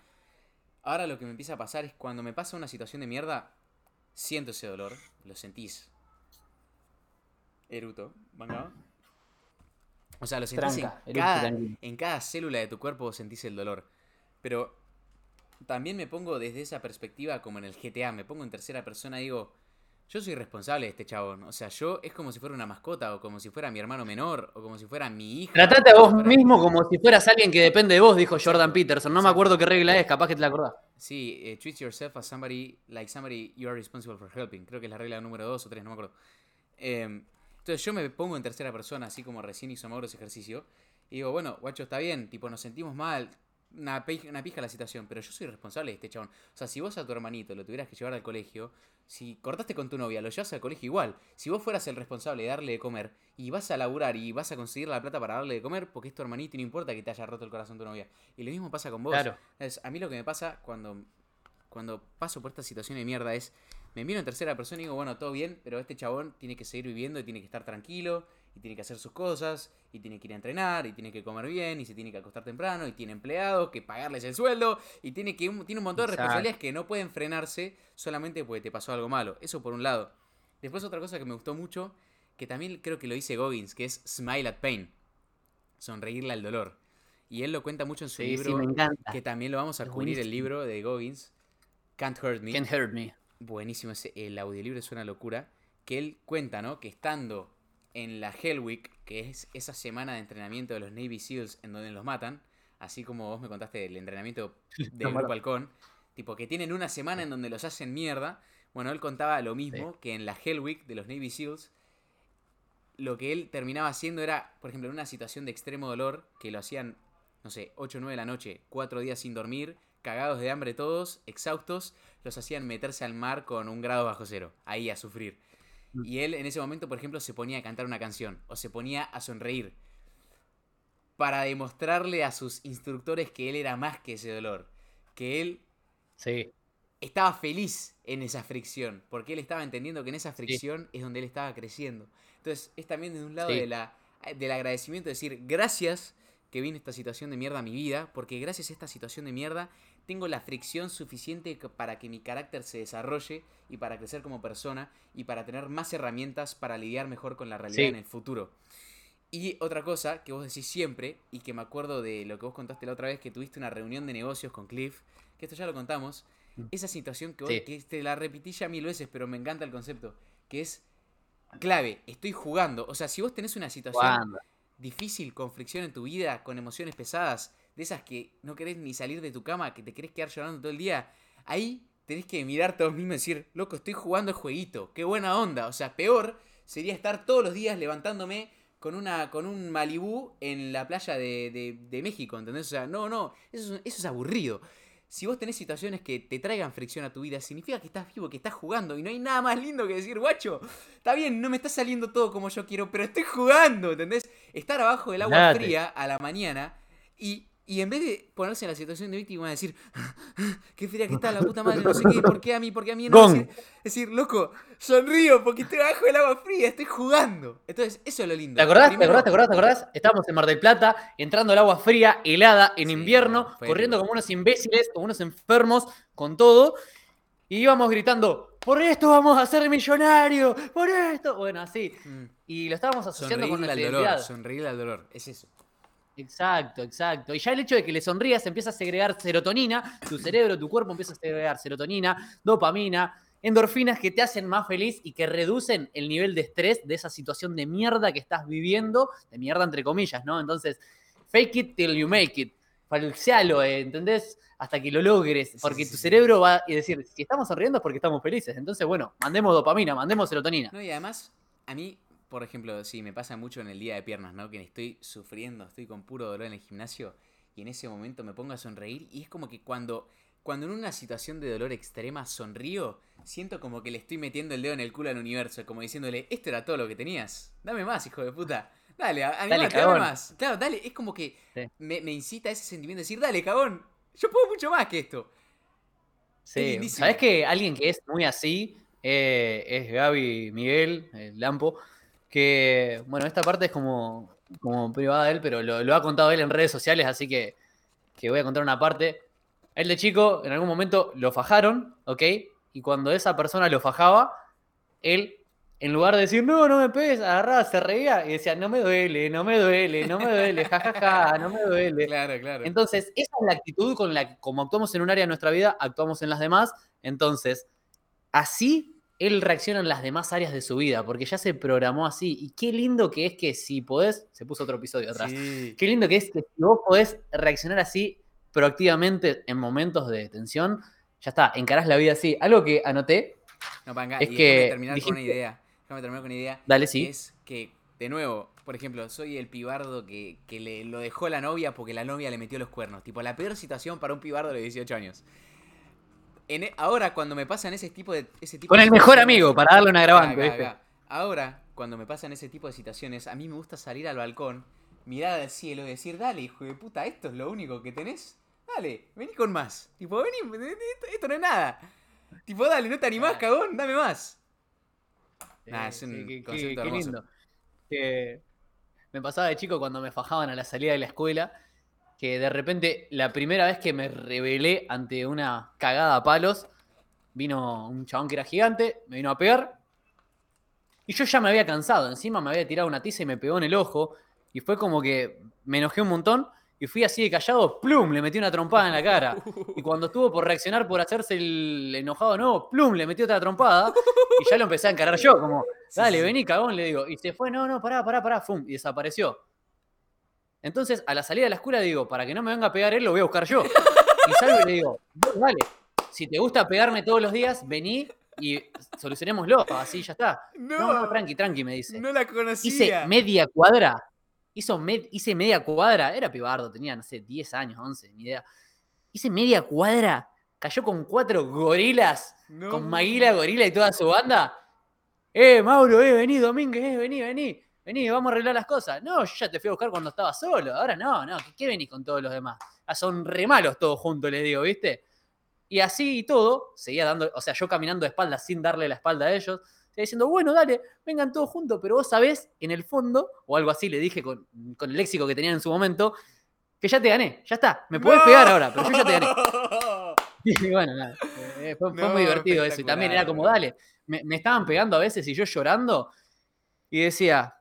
Ahora lo que me empieza a pasar es cuando me pasa una situación de mierda, siento ese dolor, lo sentís. Eruto, ¿manga? O sea, lo sentís Tranca, en, cada, tranquilo. en cada célula de tu cuerpo sentís el dolor. Pero también me pongo desde esa perspectiva como en el GTA, me pongo en tercera persona y digo, yo soy responsable de este chabón. O sea, yo es como si fuera una mascota, o como si fuera mi hermano menor, o como si fuera mi hijo. Tratate a vos mismo como si fueras alguien que depende de vos, dijo Jordan Peterson. No me acuerdo qué regla es, capaz que te la acordás. Sí, eh, treat yourself as somebody like somebody you are responsible for helping. Creo que es la regla número 2 o 3, no me acuerdo. Eh, entonces yo me pongo en tercera persona, así como recién hizo Mauro ese ejercicio. Y digo, bueno, guacho, está bien, tipo, nos sentimos mal, una, pija la situación, pero yo soy responsable de este chabón. O sea, si vos a tu hermanito lo tuvieras que llevar al colegio, si cortaste con tu novia, lo llevas al colegio igual. Si vos fueras el responsable de darle de comer y vas a laburar y vas a conseguir la plata para darle de comer, porque es tu hermanito y no importa que te haya roto el corazón tu novia. Y lo mismo pasa con vos. Claro. Es, a mí lo que me pasa cuando, cuando paso por esta situación de mierda es, me miro en tercera persona y digo, bueno, todo bien, pero este chabón tiene que seguir viviendo y tiene que estar tranquilo, y tiene que hacer sus cosas, y tiene que ir a entrenar, y tiene que comer bien, y se tiene que acostar temprano, y tiene empleados, que pagarles el sueldo, y tiene, que, un- tiene un montón de Exacto. responsabilidades que no pueden frenarse solamente porque te pasó algo malo. Eso por un lado. Después otra cosa que me gustó mucho, que también creo que lo dice Goggins, que es smile at pain, sonreírle al dolor. Y él lo cuenta mucho en su Sí, libro, sí, me encanta. que también lo vamos a Es cubrir el libro de Goggins, Can't Hurt Me. Can't hurt me. Buenísimo, ese, el audiolibro es una locura. Que él cuenta, ¿no? Que estando en la Hell Week, que es esa semana de entrenamiento de los Navy SEALs en donde los matan, así como vos me contaste del entrenamiento del Los Grupo. Halcón, tipo que tienen una semana en donde los hacen mierda. Bueno, él contaba lo mismo, que en la Hell Week de los Navy SEALs, lo que él terminaba haciendo era, por ejemplo, en una situación de extremo dolor, que lo hacían, no sé, 8 o 9 de la noche, 4 días sin dormir, cagados de hambre todos, exhaustos, los hacían meterse al mar con un grado bajo cero, ahí a sufrir. Mm. Y él en ese momento, por ejemplo, se ponía a cantar una canción o se ponía a sonreír para demostrarle a sus instructores que él era más que ese dolor, que él Sí. estaba feliz en esa fricción, porque él estaba entendiendo que en esa fricción es donde él estaba creciendo. Entonces, es también de un lado Sí. de la, del agradecimiento, decir, gracias que vino esta situación de mierda a mi vida, porque gracias a esta situación de mierda tengo la fricción suficiente para que mi carácter se desarrolle y para crecer como persona y para tener más herramientas para lidiar mejor con la realidad Sí. en el futuro. Y otra cosa que vos decís siempre, y que me acuerdo de lo que vos contaste la otra vez, que tuviste una reunión de negocios con Cliff, que esto ya lo contamos, Mm. esa situación que, vos, Sí. que te la repetí ya mil veces, pero me encanta el concepto, que es clave, estoy jugando. O sea, si vos tenés una situación difícil, con fricción en tu vida, con emociones pesadas, de esas que no querés ni salir de tu cama, que te querés quedar llorando todo el día, ahí tenés que mirarte a vos mismo y decir, loco, estoy jugando el jueguito, qué buena onda. O sea, peor sería estar todos los días levantándome con una con un Malibú en la playa de, de- de México, ¿entendés? O sea, no, no, eso es, eso es aburrido. Si vos tenés situaciones que te traigan fricción a tu vida, significa que estás vivo, que estás jugando. Y no hay nada más lindo que decir, guacho, está bien, no me está saliendo todo como yo quiero, pero estoy jugando, ¿entendés? Estar abajo del agua fría a la mañana y, y en vez de ponerse en la situación de víctima y decir, qué fría que está la puta madre, no sé qué, ¿por qué a mí? ¿Por qué a mí? No, decir, decir, loco, sonrío porque estoy abajo del agua fría, estoy jugando. Entonces, eso es lo lindo. ¿Te acordás? ¿Te acordás? ¿Te acordás? ¿Te acordás? Estábamos en Mar del Plata, entrando al agua fría, helada, en Sí, invierno, corriendo como unos imbéciles, como unos enfermos, con todo. Y íbamos gritando, por esto vamos a ser millonarios, por esto. Bueno, así. Mm. Y lo estábamos asociando con dolor, identidad. sonreírle al dolor, es eso. Exacto, exacto. Y ya el hecho de que le sonrías empieza a segregar serotonina, tu cerebro, tu cuerpo empieza a segregar serotonina, dopamina, endorfinas que te hacen más feliz y que reducen el nivel de estrés de esa situación de mierda que estás viviendo, de mierda entre comillas, ¿no? Entonces, fake it till you make it. Falsealo, eh, ¿entendés? Hasta que lo logres, porque sí, tu sí. cerebro va a decir, si estamos sonriendo es porque estamos felices. Entonces, bueno, mandemos dopamina, mandemos serotonina. No, y además, a mí, por ejemplo, sí, me pasa mucho en el día de piernas, ¿no? Que estoy sufriendo, estoy con puro dolor en el gimnasio y en ese momento me pongo a sonreír y es como que cuando, cuando en una situación de dolor extrema sonrío, siento como que le estoy metiendo el dedo en el culo al universo, como diciéndole, esto era todo lo que tenías, dame más, hijo de puta. Dale, a- animate, dame más. Claro, dale, es como que Sí. me, me incita ese sentimiento de decir, dale, cagón, yo puedo mucho más que esto. Sí. ¿sabes que alguien que es muy así eh, es Gaby Miguel, el Lampo? Que, bueno, esta parte es como, como privada de él, pero lo, lo ha contado él en redes sociales, así que, que voy a contar una parte. Él de chico, en algún momento lo fajaron, ¿ok? Y cuando esa persona lo fajaba, él, en lugar de decir, no, no me pegues, agarraba, se reía y decía, no me duele, no me duele, no me duele, jajaja, no me duele. Claro, claro. Entonces, esa es la actitud con la que, como actuamos en un área de nuestra vida, actuamos en las demás. Entonces, así él reacciona en las demás áreas de su vida, porque ya se programó así. Y qué lindo que es que si podés, se puso otro episodio atrás, Sí. qué lindo que es que si vos podés reaccionar así proactivamente en momentos de tensión, ya está, encarás la vida así. Algo que anoté, No, panga, Es y que déjame terminar con una dijiste- idea. Déjame terminar con una idea. dale sí. Es que, de nuevo, por ejemplo, soy el pibardo que, que le, lo dejó la novia porque la novia le metió los cuernos. Tipo, la peor situación para un pibardo de 18 años. En e- ahora, cuando me pasan ese tipo de. Ese tipo Con de el mejor situaciones- amigo, para darle una acá. Ahora, cuando me pasan ese tipo de situaciones, a mí me gusta salir al balcón, mirar al cielo y decir, dale, hijo de puta, esto es lo único que tenés. Dale, vení con más. Tipo, vení, esto, esto no es nada. Tipo, dale, no te animás, Claro. cagón, dame más. Nah, Eh, es un qué- qué- concepto qué hermoso. lindo. Que me pasaba de chico cuando me fajaban a la salida de la escuela, que de repente la primera vez que me rebelé ante una cagada a palos, vino un chabón que era gigante, me vino a pegar, y yo ya me había cansado, encima me había tirado una tiza y me pegó en el ojo, y fue como que me enojé un montón, y fui así de callado, plum, le metí una trompada en la cara. Y cuando estuvo por reaccionar por hacerse el enojado no, plum, le metí otra trompada y ya lo empecé a encarar yo, como, dale, vení, cagón, le digo. Y se fue, no, no, pará, pará, pará, fum, y desapareció. Entonces, a la salida de la escuela digo, para que no me venga a pegar él, lo voy a buscar yo. Y salgo y le digo, "Vos, dale, si te gusta pegarme todos los días, vení y solucionémoslo, así ya está. No, No, no, tranqui, tranqui, me dice. no la Hice conocía. media cuadra. Hizo med- hice media cuadra. Era pibardo, tenía, no sé, 10 años, 11, ni idea. Hice media cuadra. Cayó con cuatro gorilas. No. Con Maguila, Gorila y toda su banda. Eh, Mauro, eh, vení, Domínguez, eh, vení, vení. Vení, vamos a arreglar las cosas. No, yo ya te fui a buscar cuando estaba solo. Ahora no, no. ¿Qué, qué venís con todos los demás? Ah, son re malos todos juntos, les digo, ¿viste? Y así y todo, seguía dando, o sea, yo caminando de espaldas sin darle la espalda a ellos, seguía diciendo, bueno, dale, vengan todos juntos, pero vos sabés, en el fondo, o algo así le dije con, con el léxico que tenían en su momento, que ya te gané, ya está, me podés ¡No! pegar ahora, pero yo ya te gané. Y bueno, nada, eh, fue, fue No, muy divertido eso. Y también era como, dale, me, me estaban pegando a veces y yo llorando. Y decía,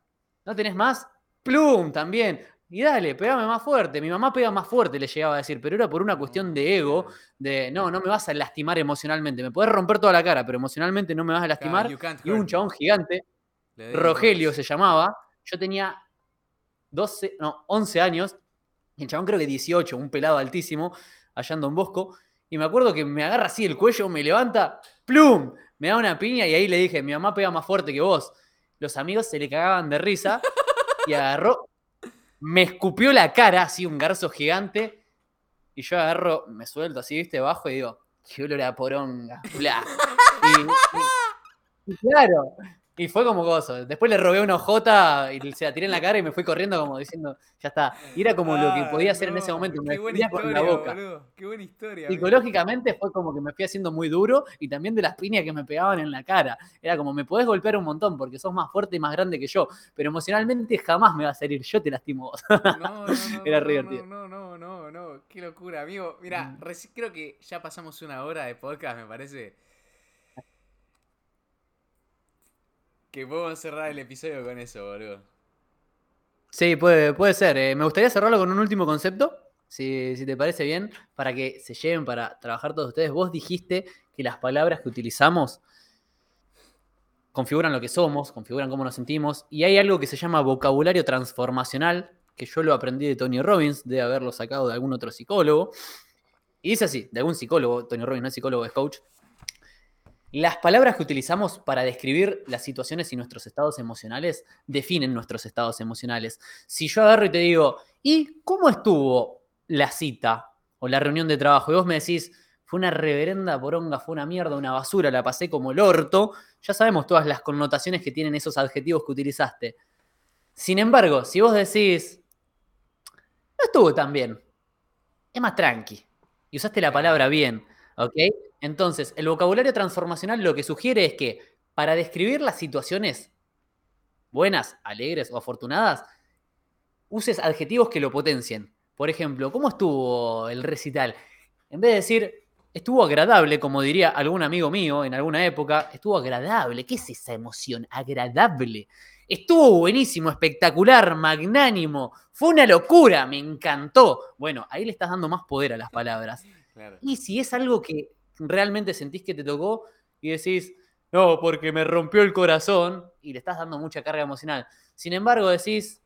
¿no tenés más? ¡Plum! También. Y dale, pegame más fuerte. Mi mamá pega más fuerte, le llegaba a decir, pero era por una cuestión de ego, de no, no me vas a lastimar emocionalmente. Me podés romper toda la cara, pero emocionalmente no me vas a lastimar. Y un chabón gigante, Rogelio se llamaba. Yo tenía 12, no, 11 años. Y el chabón creo que 18, un pelado altísimo, allá en Don Bosco. Y me acuerdo que me agarra así el cuello, me levanta, ¡plum! Me da una piña y ahí le dije, mi mamá pega más fuerte que vos. Los amigos se le cagaban de risa y agarró, me escupió la cara, así un garzo gigante. Y yo agarro, me suelto así, viste, bajo y digo, qué olor a poronga. bla". Y- y- y claro, y fue como gozo. Después le robé una hojota y se la tiré en la cara y me fui corriendo como diciendo, ya está. Y era como lo que podía hacer en ese no, momento, me buena con la historia, boca. boludo. Qué buena historia. Psicológicamente fue como que me fui haciendo muy duro y también de las piñas que me pegaban en la cara. Era como, me podés golpear un montón porque sos más fuerte y más grande que yo, pero emocionalmente jamás me vas a herir, yo te lastimo vos. No, no, no, Era no, re no, divertido. No, no, no, no, qué locura, amigo. Mira, Mm. creo que ya pasamos una hora de podcast, me parece. Que podemos cerrar el episodio con eso, boludo. Sí, puede, puede ser. eh, me gustaría cerrarlo con un último concepto, si, si te parece bien, para que se lleven para trabajar todos ustedes. Vos dijiste que las palabras que utilizamos configuran lo que somos, configuran cómo nos sentimos, y hay algo que se llama vocabulario transformacional, que yo lo aprendí de Tony Robbins, de haberlo sacado de algún otro psicólogo. Y dice así, de algún psicólogo, Tony Robbins no es psicólogo, es coach. Las palabras que utilizamos para describir las situaciones y nuestros estados emocionales definen nuestros estados emocionales. Si yo agarro y te digo, ¿y cómo estuvo la cita o la reunión de trabajo? Y vos me decís, fue una reverenda poronga, fue una mierda, una basura, la pasé como el orto, ya sabemos todas las connotaciones que tienen esos adjetivos que utilizaste. Sin embargo, si vos decís, no estuvo tan bien, es más tranqui, y usaste la palabra bien, ¿ok? Entonces, el vocabulario transformacional lo que sugiere es que para describir las situaciones buenas, alegres o afortunadas, uses adjetivos que lo potencien. Por ejemplo, ¿cómo estuvo el recital? En vez de decir, estuvo agradable, como diría algún amigo mío en alguna época, estuvo agradable. ¿Qué es esa emoción? Agradable. Estuvo buenísimo, espectacular, magnánimo. Fue una locura, me encantó. Bueno, ahí le estás dando más poder a las palabras. Y si es algo que realmente sentís que te tocó y decís, no, porque me rompió el corazón y le estás dando mucha carga emocional. Sin embargo, decís,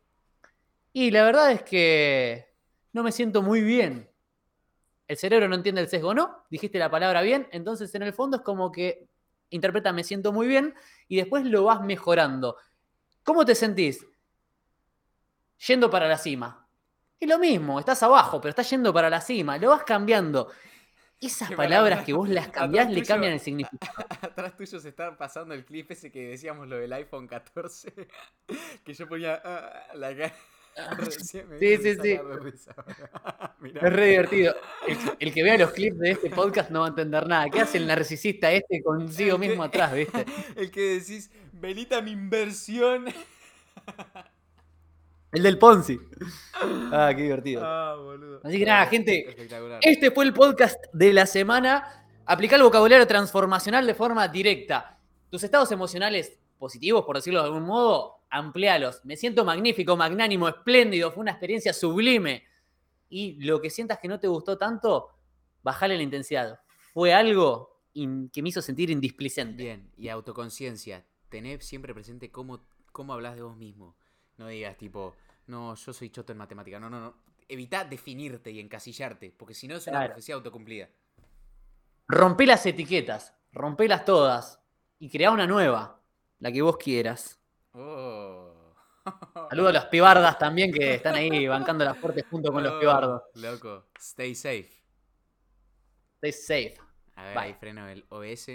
y la verdad es que no me siento muy bien. El cerebro no entiende el sesgo, ¿no? Dijiste la palabra bien, entonces en el fondo es como que interpreta me siento muy bien y después lo vas mejorando. ¿Cómo te sentís? Yendo para la cima. Es lo mismo, estás abajo, pero estás yendo para la cima, lo vas cambiando. Esas palabras que vos las atrás cambiás le tuyo- cambian el significado. Atrás tuyo se está pasando el clip ese que decíamos lo del iPhone 14. Que yo ponía ah, la cara. Me Sí, sí, sí. Es re divertido. El, el que vea los clips de este podcast no va a entender nada. ¿Qué hace el narcisista este consigo mismo atrás, viste? El que decís, Belita, mi inversión. El del Ponzi. Ah, qué divertido. Ah, boludo. Así que nada, gente, Espectacular. Este fue el podcast de la semana. Aplica el vocabulario transformacional de forma directa. Tus estados emocionales positivos, por decirlo de algún modo, amplialos. Me siento magnífico, magnánimo, espléndido, fue una experiencia sublime. Y lo que sientas que no te gustó tanto, bajale la intensidad. Fue algo in- que me hizo sentir indisplicente. Bien, y autoconciencia. Tené siempre presente cómo, cómo hablas de vos mismo. No digas tipo, no, yo soy choto en matemática. No, no, no. Evita definirte y encasillarte, porque si no es una Claro. profecía autocumplida. Rompé las etiquetas, rompelas todas. y crea una nueva, la que vos quieras. Oh. Saludos a los pibardas también que están ahí bancando las fuertes junto con los Oh, pibardos. Loco. Stay safe. Stay safe. A ver, Bye. ahí freno el OS.